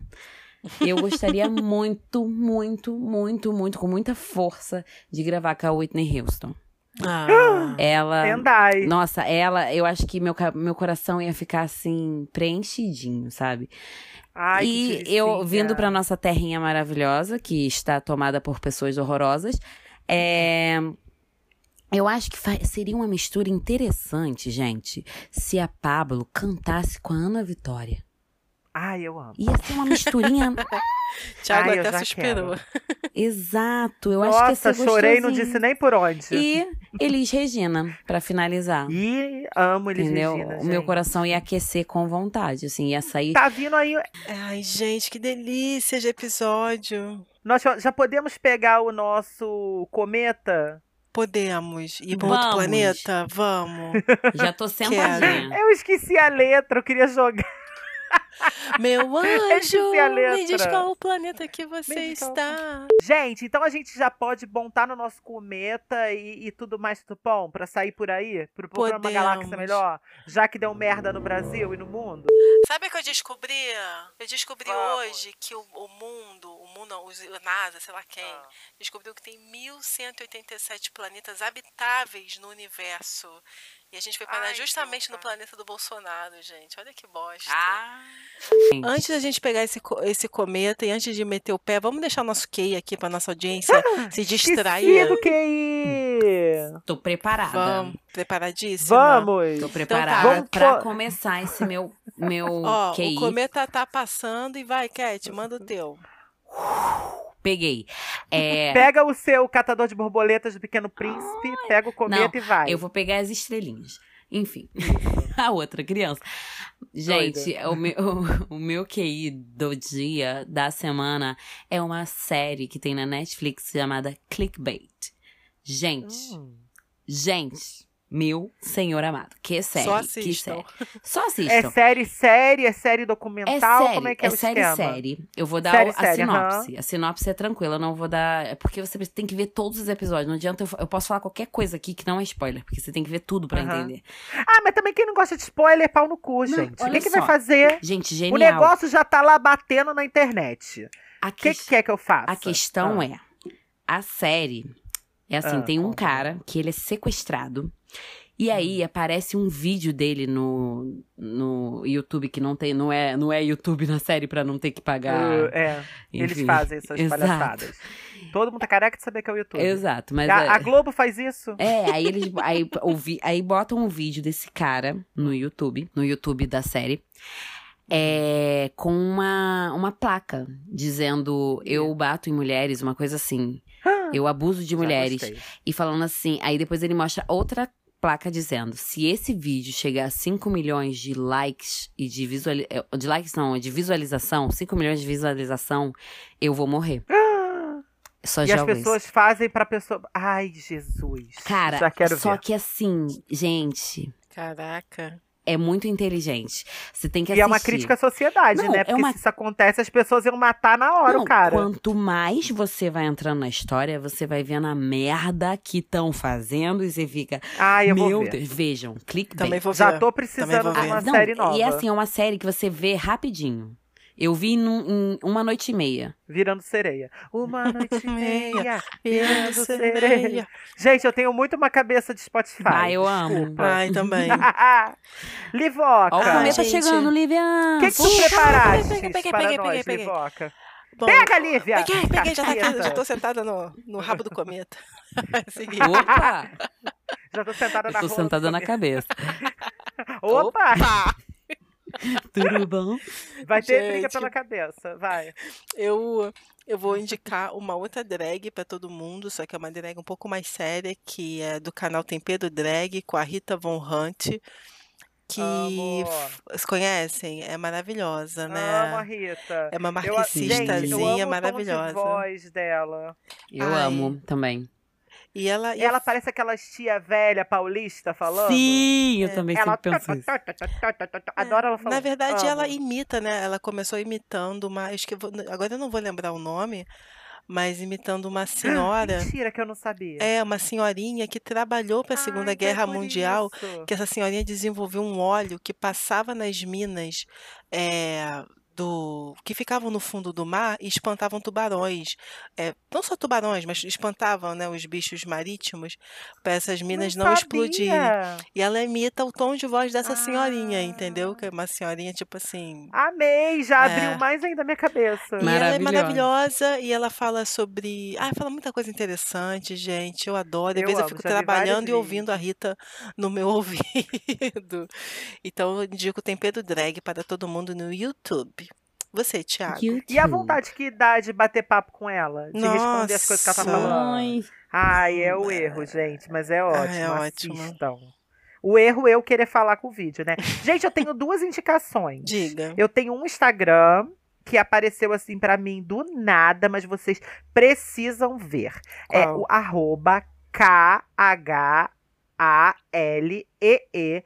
eu gostaria *laughs* muito, muito, muito, muito, com muita força, de gravar com a Whitney Houston. Ah, Ela. Tendai. Nossa, ela, eu acho que meu, meu coração ia ficar assim, preenchidinho, sabe? Ai, e eu, vindo pra nossa terrinha maravilhosa, que está tomada por pessoas horrorosas, é. Eu acho que seria uma mistura interessante, gente, se a Pablo cantasse com a Ana Vitória. Ai, eu amo. Ia ser uma misturinha. *laughs* Ai, eu até já suspirou. Exato, eu acho que ia ser Nossa, chorei, não disse nem por onde. E Elis Regina, pra finalizar. E amo Elis Entendeu? Regina, o meu coração ia aquecer com vontade, assim, ia sair. Tá vindo aí. Ai, gente, que delícia de episódio. Nós já podemos pegar o nosso cometa? Podemos ir para outro planeta? Vamos. *laughs* Já tô sentadinha. Eu esqueci a letra, eu queria jogar. *laughs* Meu *laughs* esqueci anjo, me diz qual o planeta que você está. Gente, então a gente já pode montar no nosso cometa e, e tudo mais tudo bom pra sair por aí? Pro programa Podemos. Galáxia Melhor? Já que deu merda no Brasil e no mundo? Sabe o que eu descobri? Eu descobri Vamos. hoje que o, o mundo, o mundo, o NASA, sei lá quem, Ah. descobriu que tem 1187 planetas habitáveis no universo. E a gente foi parar Ai, justamente no planeta do Bolsonaro, gente. Olha que bosta. Ah. Antes da gente pegar esse, esse cometa e antes de meter o pé, vamos deixar o nosso QI aqui pra nossa audiência se distrair. Do QI! Tô preparada. Vamos, preparadíssima? Vamos! Tô tá. preparada Vamos pra co- começar esse meu, meu *laughs* Ó, QI. o cometa tá passando e vai, Cat, manda o teu. Peguei. É, *laughs* Pega o seu catador de borboletas do Pequeno Príncipe, pega o cometa e vai. eu vou pegar as estrelinhas. Enfim, *laughs* *laughs* a outra criança. Gente, o meu, *laughs* o meu QI do dia, da semana, é uma série que tem na Netflix chamada Clickbait. Gente, Hum. gente, Meu senhor amado. Que série. Só Que assistam. série. *laughs* Só É assistam. série, série, é série É documental? série, Como é que é, é o série, esquema? série. Eu vou dar Série, o- a série, sinopse. A sinopse é tranquila, eu não vou dar. É porque você tem que ver todos os episódios. Não adianta eu, eu posso falar qualquer coisa aqui que não é spoiler, porque você tem que ver tudo pra Aham. entender. Ah, mas também quem não gosta de spoiler, pau no cu, gente. O que, que vai fazer? Gente, O genial. negócio já tá lá batendo na internet. O que, que quer que eu faça? A questão Ah. é, a série é assim, Ah, tem um cara que ele é sequestrado. E aí Hum. aparece um vídeo dele no, no YouTube que não tem, não é, não é YouTube na série pra não ter que pagar. Uh, é, eles enfim. fazem essas Exato. palhaçadas. Todo mundo tá careca de saber que é o YouTube. Exato, mas A, é, a Globo faz isso? é, aí eles aí, ouvi, aí botam um vídeo desse cara no YouTube, no YouTube da série. É, com uma, uma placa dizendo eu bato em mulheres, uma coisa assim. *gasps* Eu abuso de Já mulheres. gostei. E falando assim, aí depois ele mostra outra placa dizendo: se esse vídeo chegar a 5 milhões de likes e de visualização. De likes não, de visualização, 5 milhões de visualização, eu vou morrer. *gasps* Só E as joga isso. pessoas fazem pra pessoa. Ai, Jesus. Cara, Já quero só ver. que assim, gente, Caraca. É muito inteligente. Você tem que E assistir. é uma crítica à sociedade, Não, né? é Porque uma- se isso acontece, as pessoas iam matar na hora Não, o cara. Quanto mais você vai entrando na história, você vai vendo a merda que estão fazendo e você fica. Ai, eu Meu vou ver. Deus, vejam, clique Também vou ver. Já tô precisando de uma não, série nova. E é assim, é uma série que você vê rapidinho. Eu vi num- em uma noite e meia. Virando sereia. Uma *laughs* noite e meia, Virando sereia. sereia. Gente, eu tenho muito uma cabeça de Spotify. Ah, eu amo. Desculpa. Ai, também. *laughs* Ó, Livoca. o cometa gente. chegando, Lívia. O que, que tu preparaste peguei, peguei, para peguei, nós, peguei, peguei. Livoca? Bom, Pega, Lívia! Peguei, peguei, já tá aqui, já tô sentada no, no rabo do cometa. Seguir. *laughs* Opa! Já tô sentada na Eu tô rola do sentada na cabeça. Opa! Opa! *laughs* Tudo bom? Vai ter Gente. briga pela cabeça, vai. Eu, eu vou indicar uma outra drag pra todo mundo, só que é uma drag um pouco mais séria, que é do canal Tempero Drag, com a Rita Von Hunt, que Amo. vocês conhecem? É maravilhosa, Amo né? a Rita. É uma Eu, a- gente, eu amo marxistazinha maravilhosa. voz dela. Eu Ai. amo também. E ela, E ela parece aquelas tia velha paulista falando. Sim, eu É, também Ela sempre penso isso. *laughs* Adoro ela falando. Na verdade, ela imita, né? Ela começou imitando uma. Acho que agora eu não vou lembrar o nome, mas imitando uma senhora. Mentira que eu não sabia. É, uma senhorinha que trabalhou para a Segunda Ai, é Guerra por Mundial. isso. que essa senhorinha desenvolveu um óleo que passava nas minas é, do que ficavam no fundo do mar e espantavam tubarões. É, não só tubarões, mas espantavam né, os bichos marítimos para essas minas não, explodirem. sabia. E ela imita o tom de voz dessa senhorinha, Ah. entendeu? Que é uma senhorinha tipo assim. Amei, já É. abriu mais ainda a minha cabeça. E ela é Maravilhosa. e ela fala sobre. Ah, fala muita coisa interessante, gente. Eu adoro. Às Eu vezes eu fico trabalhando e ouvindo a. Rita no meu *laughs* ouvido. Então eu indico Tempero Drag para todo mundo no YouTube. Você, Thiago. E a vontade que dá de bater papo com ela? De responder as coisas que ela tá Nossa. falando? Ai, Ai, é o erro, gente, mas é ótimo. é ótimo. Assistam. O erro é eu querer falar com o vídeo, né? *laughs* Gente, eu tenho duas indicações. Diga. Eu tenho um Instagram que apareceu assim pra mim do nada, mas vocês precisam ver. É Qual? o arroba K-H-A-L-E-E-S-I-I-S-A. Tô entrando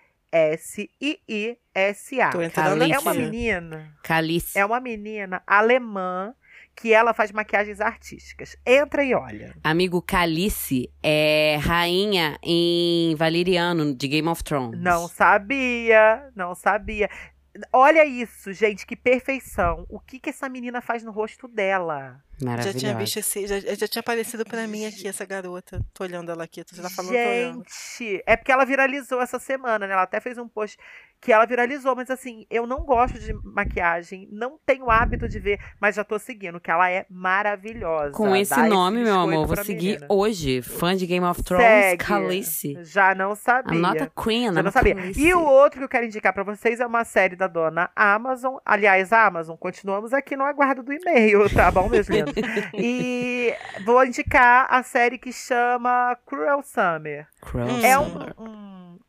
Calice. É uma menina, Calice. é uma menina alemã que ela faz maquiagens artísticas. Entra e olha. Amigo, Calice é rainha em Valeriano, de Game of Thrones. Não sabia, não sabia. Olha isso, gente, que perfeição. O que que essa menina faz no rosto dela? Já tinha visto esse. Já, já tinha aparecido pra mim aqui, essa garota. Tô olhando ela aqui. Tô olhando. Gente, é porque ela viralizou essa semana, né? Ela até fez um post que ela viralizou, mas assim, eu não gosto de maquiagem, não tenho hábito de ver, mas já tô seguindo, que ela é maravilhosa. Com esse Dá nome, meu biscoito amor, vou seguir menina. hoje. Fã de Game of Thrones, Segue. Calice. Já não sabia. I'm not a queen, I'm não sabia. Calice. E o outro que eu quero indicar pra vocês é uma série da dona Amazon. Aliás, Amazon, continuamos aqui no aguardo do e-mail, tá bom, meus lindos? *laughs* e vou indicar a série que chama Cruel Summer. Cruel É, Summer. um, um-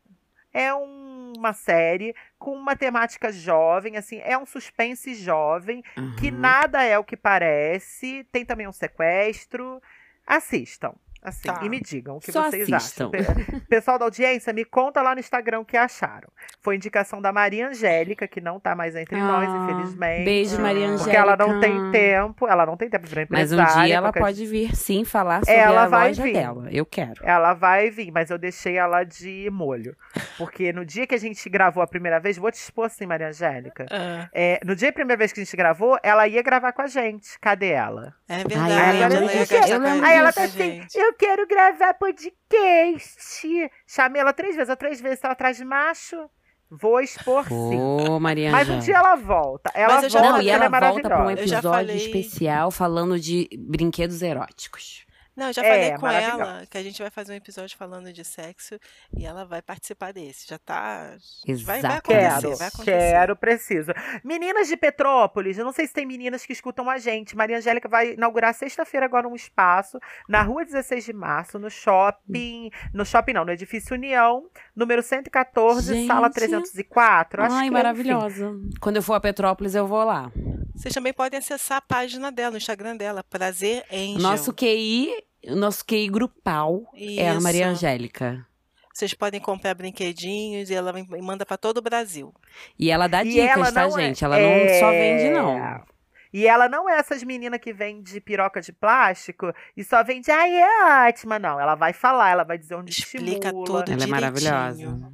é um- uma série com uma temática jovem, assim, é um suspense jovem, que Uhum. nada é o que parece. Tem também um sequestro. Assistam. Assim, Tá. e me digam o que Só vocês assistam. acham. Pe- Pessoal da audiência, me conta lá no Instagram o que acharam. Foi indicação da Maria Angélica, que não tá mais entre nós, Ah, infelizmente. Beijo, Maria Porque Porque Angélica. ela não tem tempo, ela não tem tempo pra Mas um empresária. dia ela qualquer pode vir sim falar sobre Ela a vai loja vir. dela. Eu quero. Ela vai vir, mas eu deixei ela de molho. Porque no dia que a gente gravou a primeira vez, vou te expor assim, Maria Angélica. Ah, É, no dia a primeira vez que a gente gravou, ela ia gravar com a gente. Cadê ela? é verdade. eu ela Eu lembro a Aí ela tá assim, gente. eu quero gravar podcast. Chamei ela três vezes, a três vezes ela atrás de macho. Vou expor sim. Ô, Maria Mas um dia ela volta. Ela Mas eu já volta Não, e ela ela é volta para um. Eu episódio falei- especial falando de brinquedos eróticos. Não, eu já É, falei com maravilhosa. ela que a gente vai fazer um episódio falando de sexo e ela vai participar desse. Já tá. Vai, vai acontecer, Quero, vai acontecer. quero, preciso. Meninas de Petrópolis, eu não sei se tem meninas que escutam a gente. Maria Angélica vai inaugurar sexta-feira agora um espaço na rua 16 de março, no shopping. No shopping não, no edifício União, número 114, sala Gente. 304. Acho Ai, que, enfim. maravilhosa. Quando eu for a Petrópolis, eu vou lá. Vocês também podem acessar a página dela, no Instagram dela, Prazer Angel. Nosso QI, o nosso QI grupal é a Maria. Angélica. Vocês podem comprar brinquedinhos e ela manda pra todo o Brasil. E ela dá E dicas, ela tá, não é- gente? Ela não só vende, É. não. E ela não é essas meninas que vende piroca de plástico e só vende, ai, é ótima. Não, ela vai falar, ela vai dizer onde Explica estimula. tudo. Ela é maravilhosa.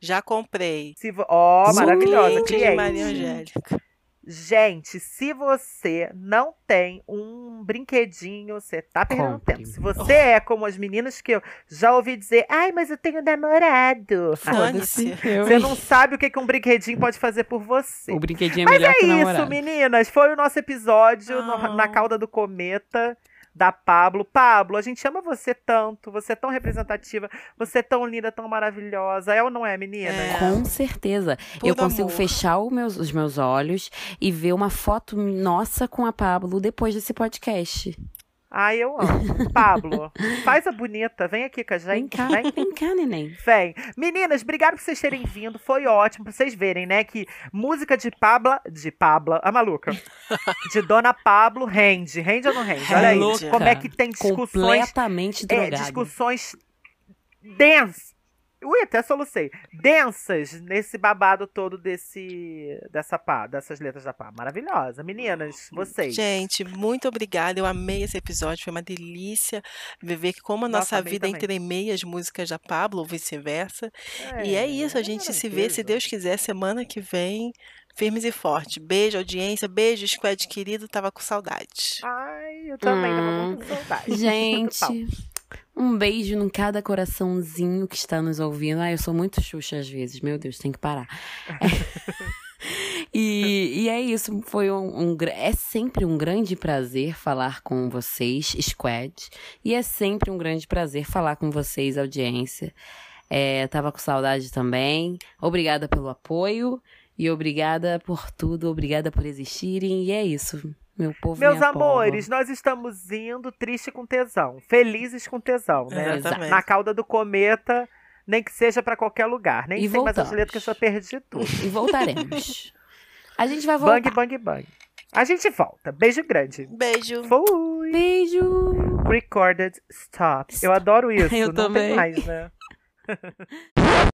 Já comprei. Se Ó, Hum, maravilhosa, Cliente de. Maria Angélica. Gente, se você não tem um brinquedinho, você tá perdendo Compre. tempo. Se você é como as meninas que eu já ouvi dizer, ai, mas eu tenho namorado. Foda-se. Você não sabe o que que um brinquedinho pode fazer por você. O brinquedinho é Mas melhor é que o isso, namorado. meninas. Foi o nosso episódio no- Ah. na cauda do cometa da Pablo. Pablo, a gente ama você tanto. Você é tão representativa. Você é tão linda, tão maravilhosa. É ou não é, menina? É. Com certeza. Puro eu consigo amor. fechar o meus- os meus olhos e ver uma foto nossa com a Pablo depois desse podcast. Ai, eu amo. Pablo, faz a bonita. Vem aqui com a Vem gente. cá, Vem. vem cá, neném. Vem. Meninas, obrigado por vocês terem vindo. Foi ótimo pra vocês verem, né? Que música de Pabla. De Pabla. A maluca. De Dona Pablo rende. Rende ou não rende? Olha aí. Como é que tem discussões. Completamente É, drogada. discussões densas. Ui, até solucei. Densas nesse babado todo desse. Dessa pá, dessas letras da pá. Maravilhosa. Meninas, vocês. Gente, muito obrigada. Eu amei esse episódio. Foi uma delícia ver que como a Nossa, nossa vida também. entremeia as músicas da Pablo, ou vice-versa. E é isso, a gente se vê, se. Deus quiser, semana que vem, firmes e fortes. Beijo, audiência. Beijo, squad querido. Tava com saudade. Ai, eu também tava Hum. muito com saudade. *laughs* Gente. Um beijo em cada coraçãozinho que está nos ouvindo. Ai, eu sou muito xuxa às vezes. Meu Deus, tem que parar. *laughs* E, e é isso, foi um, um é sempre um grande prazer falar com vocês, Squad, e é sempre um grande prazer falar com vocês, audiência. É, tava com saudade também. Obrigada pelo apoio e obrigada por tudo, obrigada por existirem. E é isso, meu povo. Meus amores, nós estamos indo triste com tesão, felizes com tesão, né? Exatamente. Na cauda do cometa, nem que seja pra qualquer lugar. Nem E sei mais as letras que eu já perdi tudo. E voltaremos. A gente vai voltar. bang, bang, bang. A gente volta. Beijo grande. Beijo. Fui. Beijo. Recorded stop. Eu adoro *laughs* isso. Eu Não também. tem mais, né? *laughs*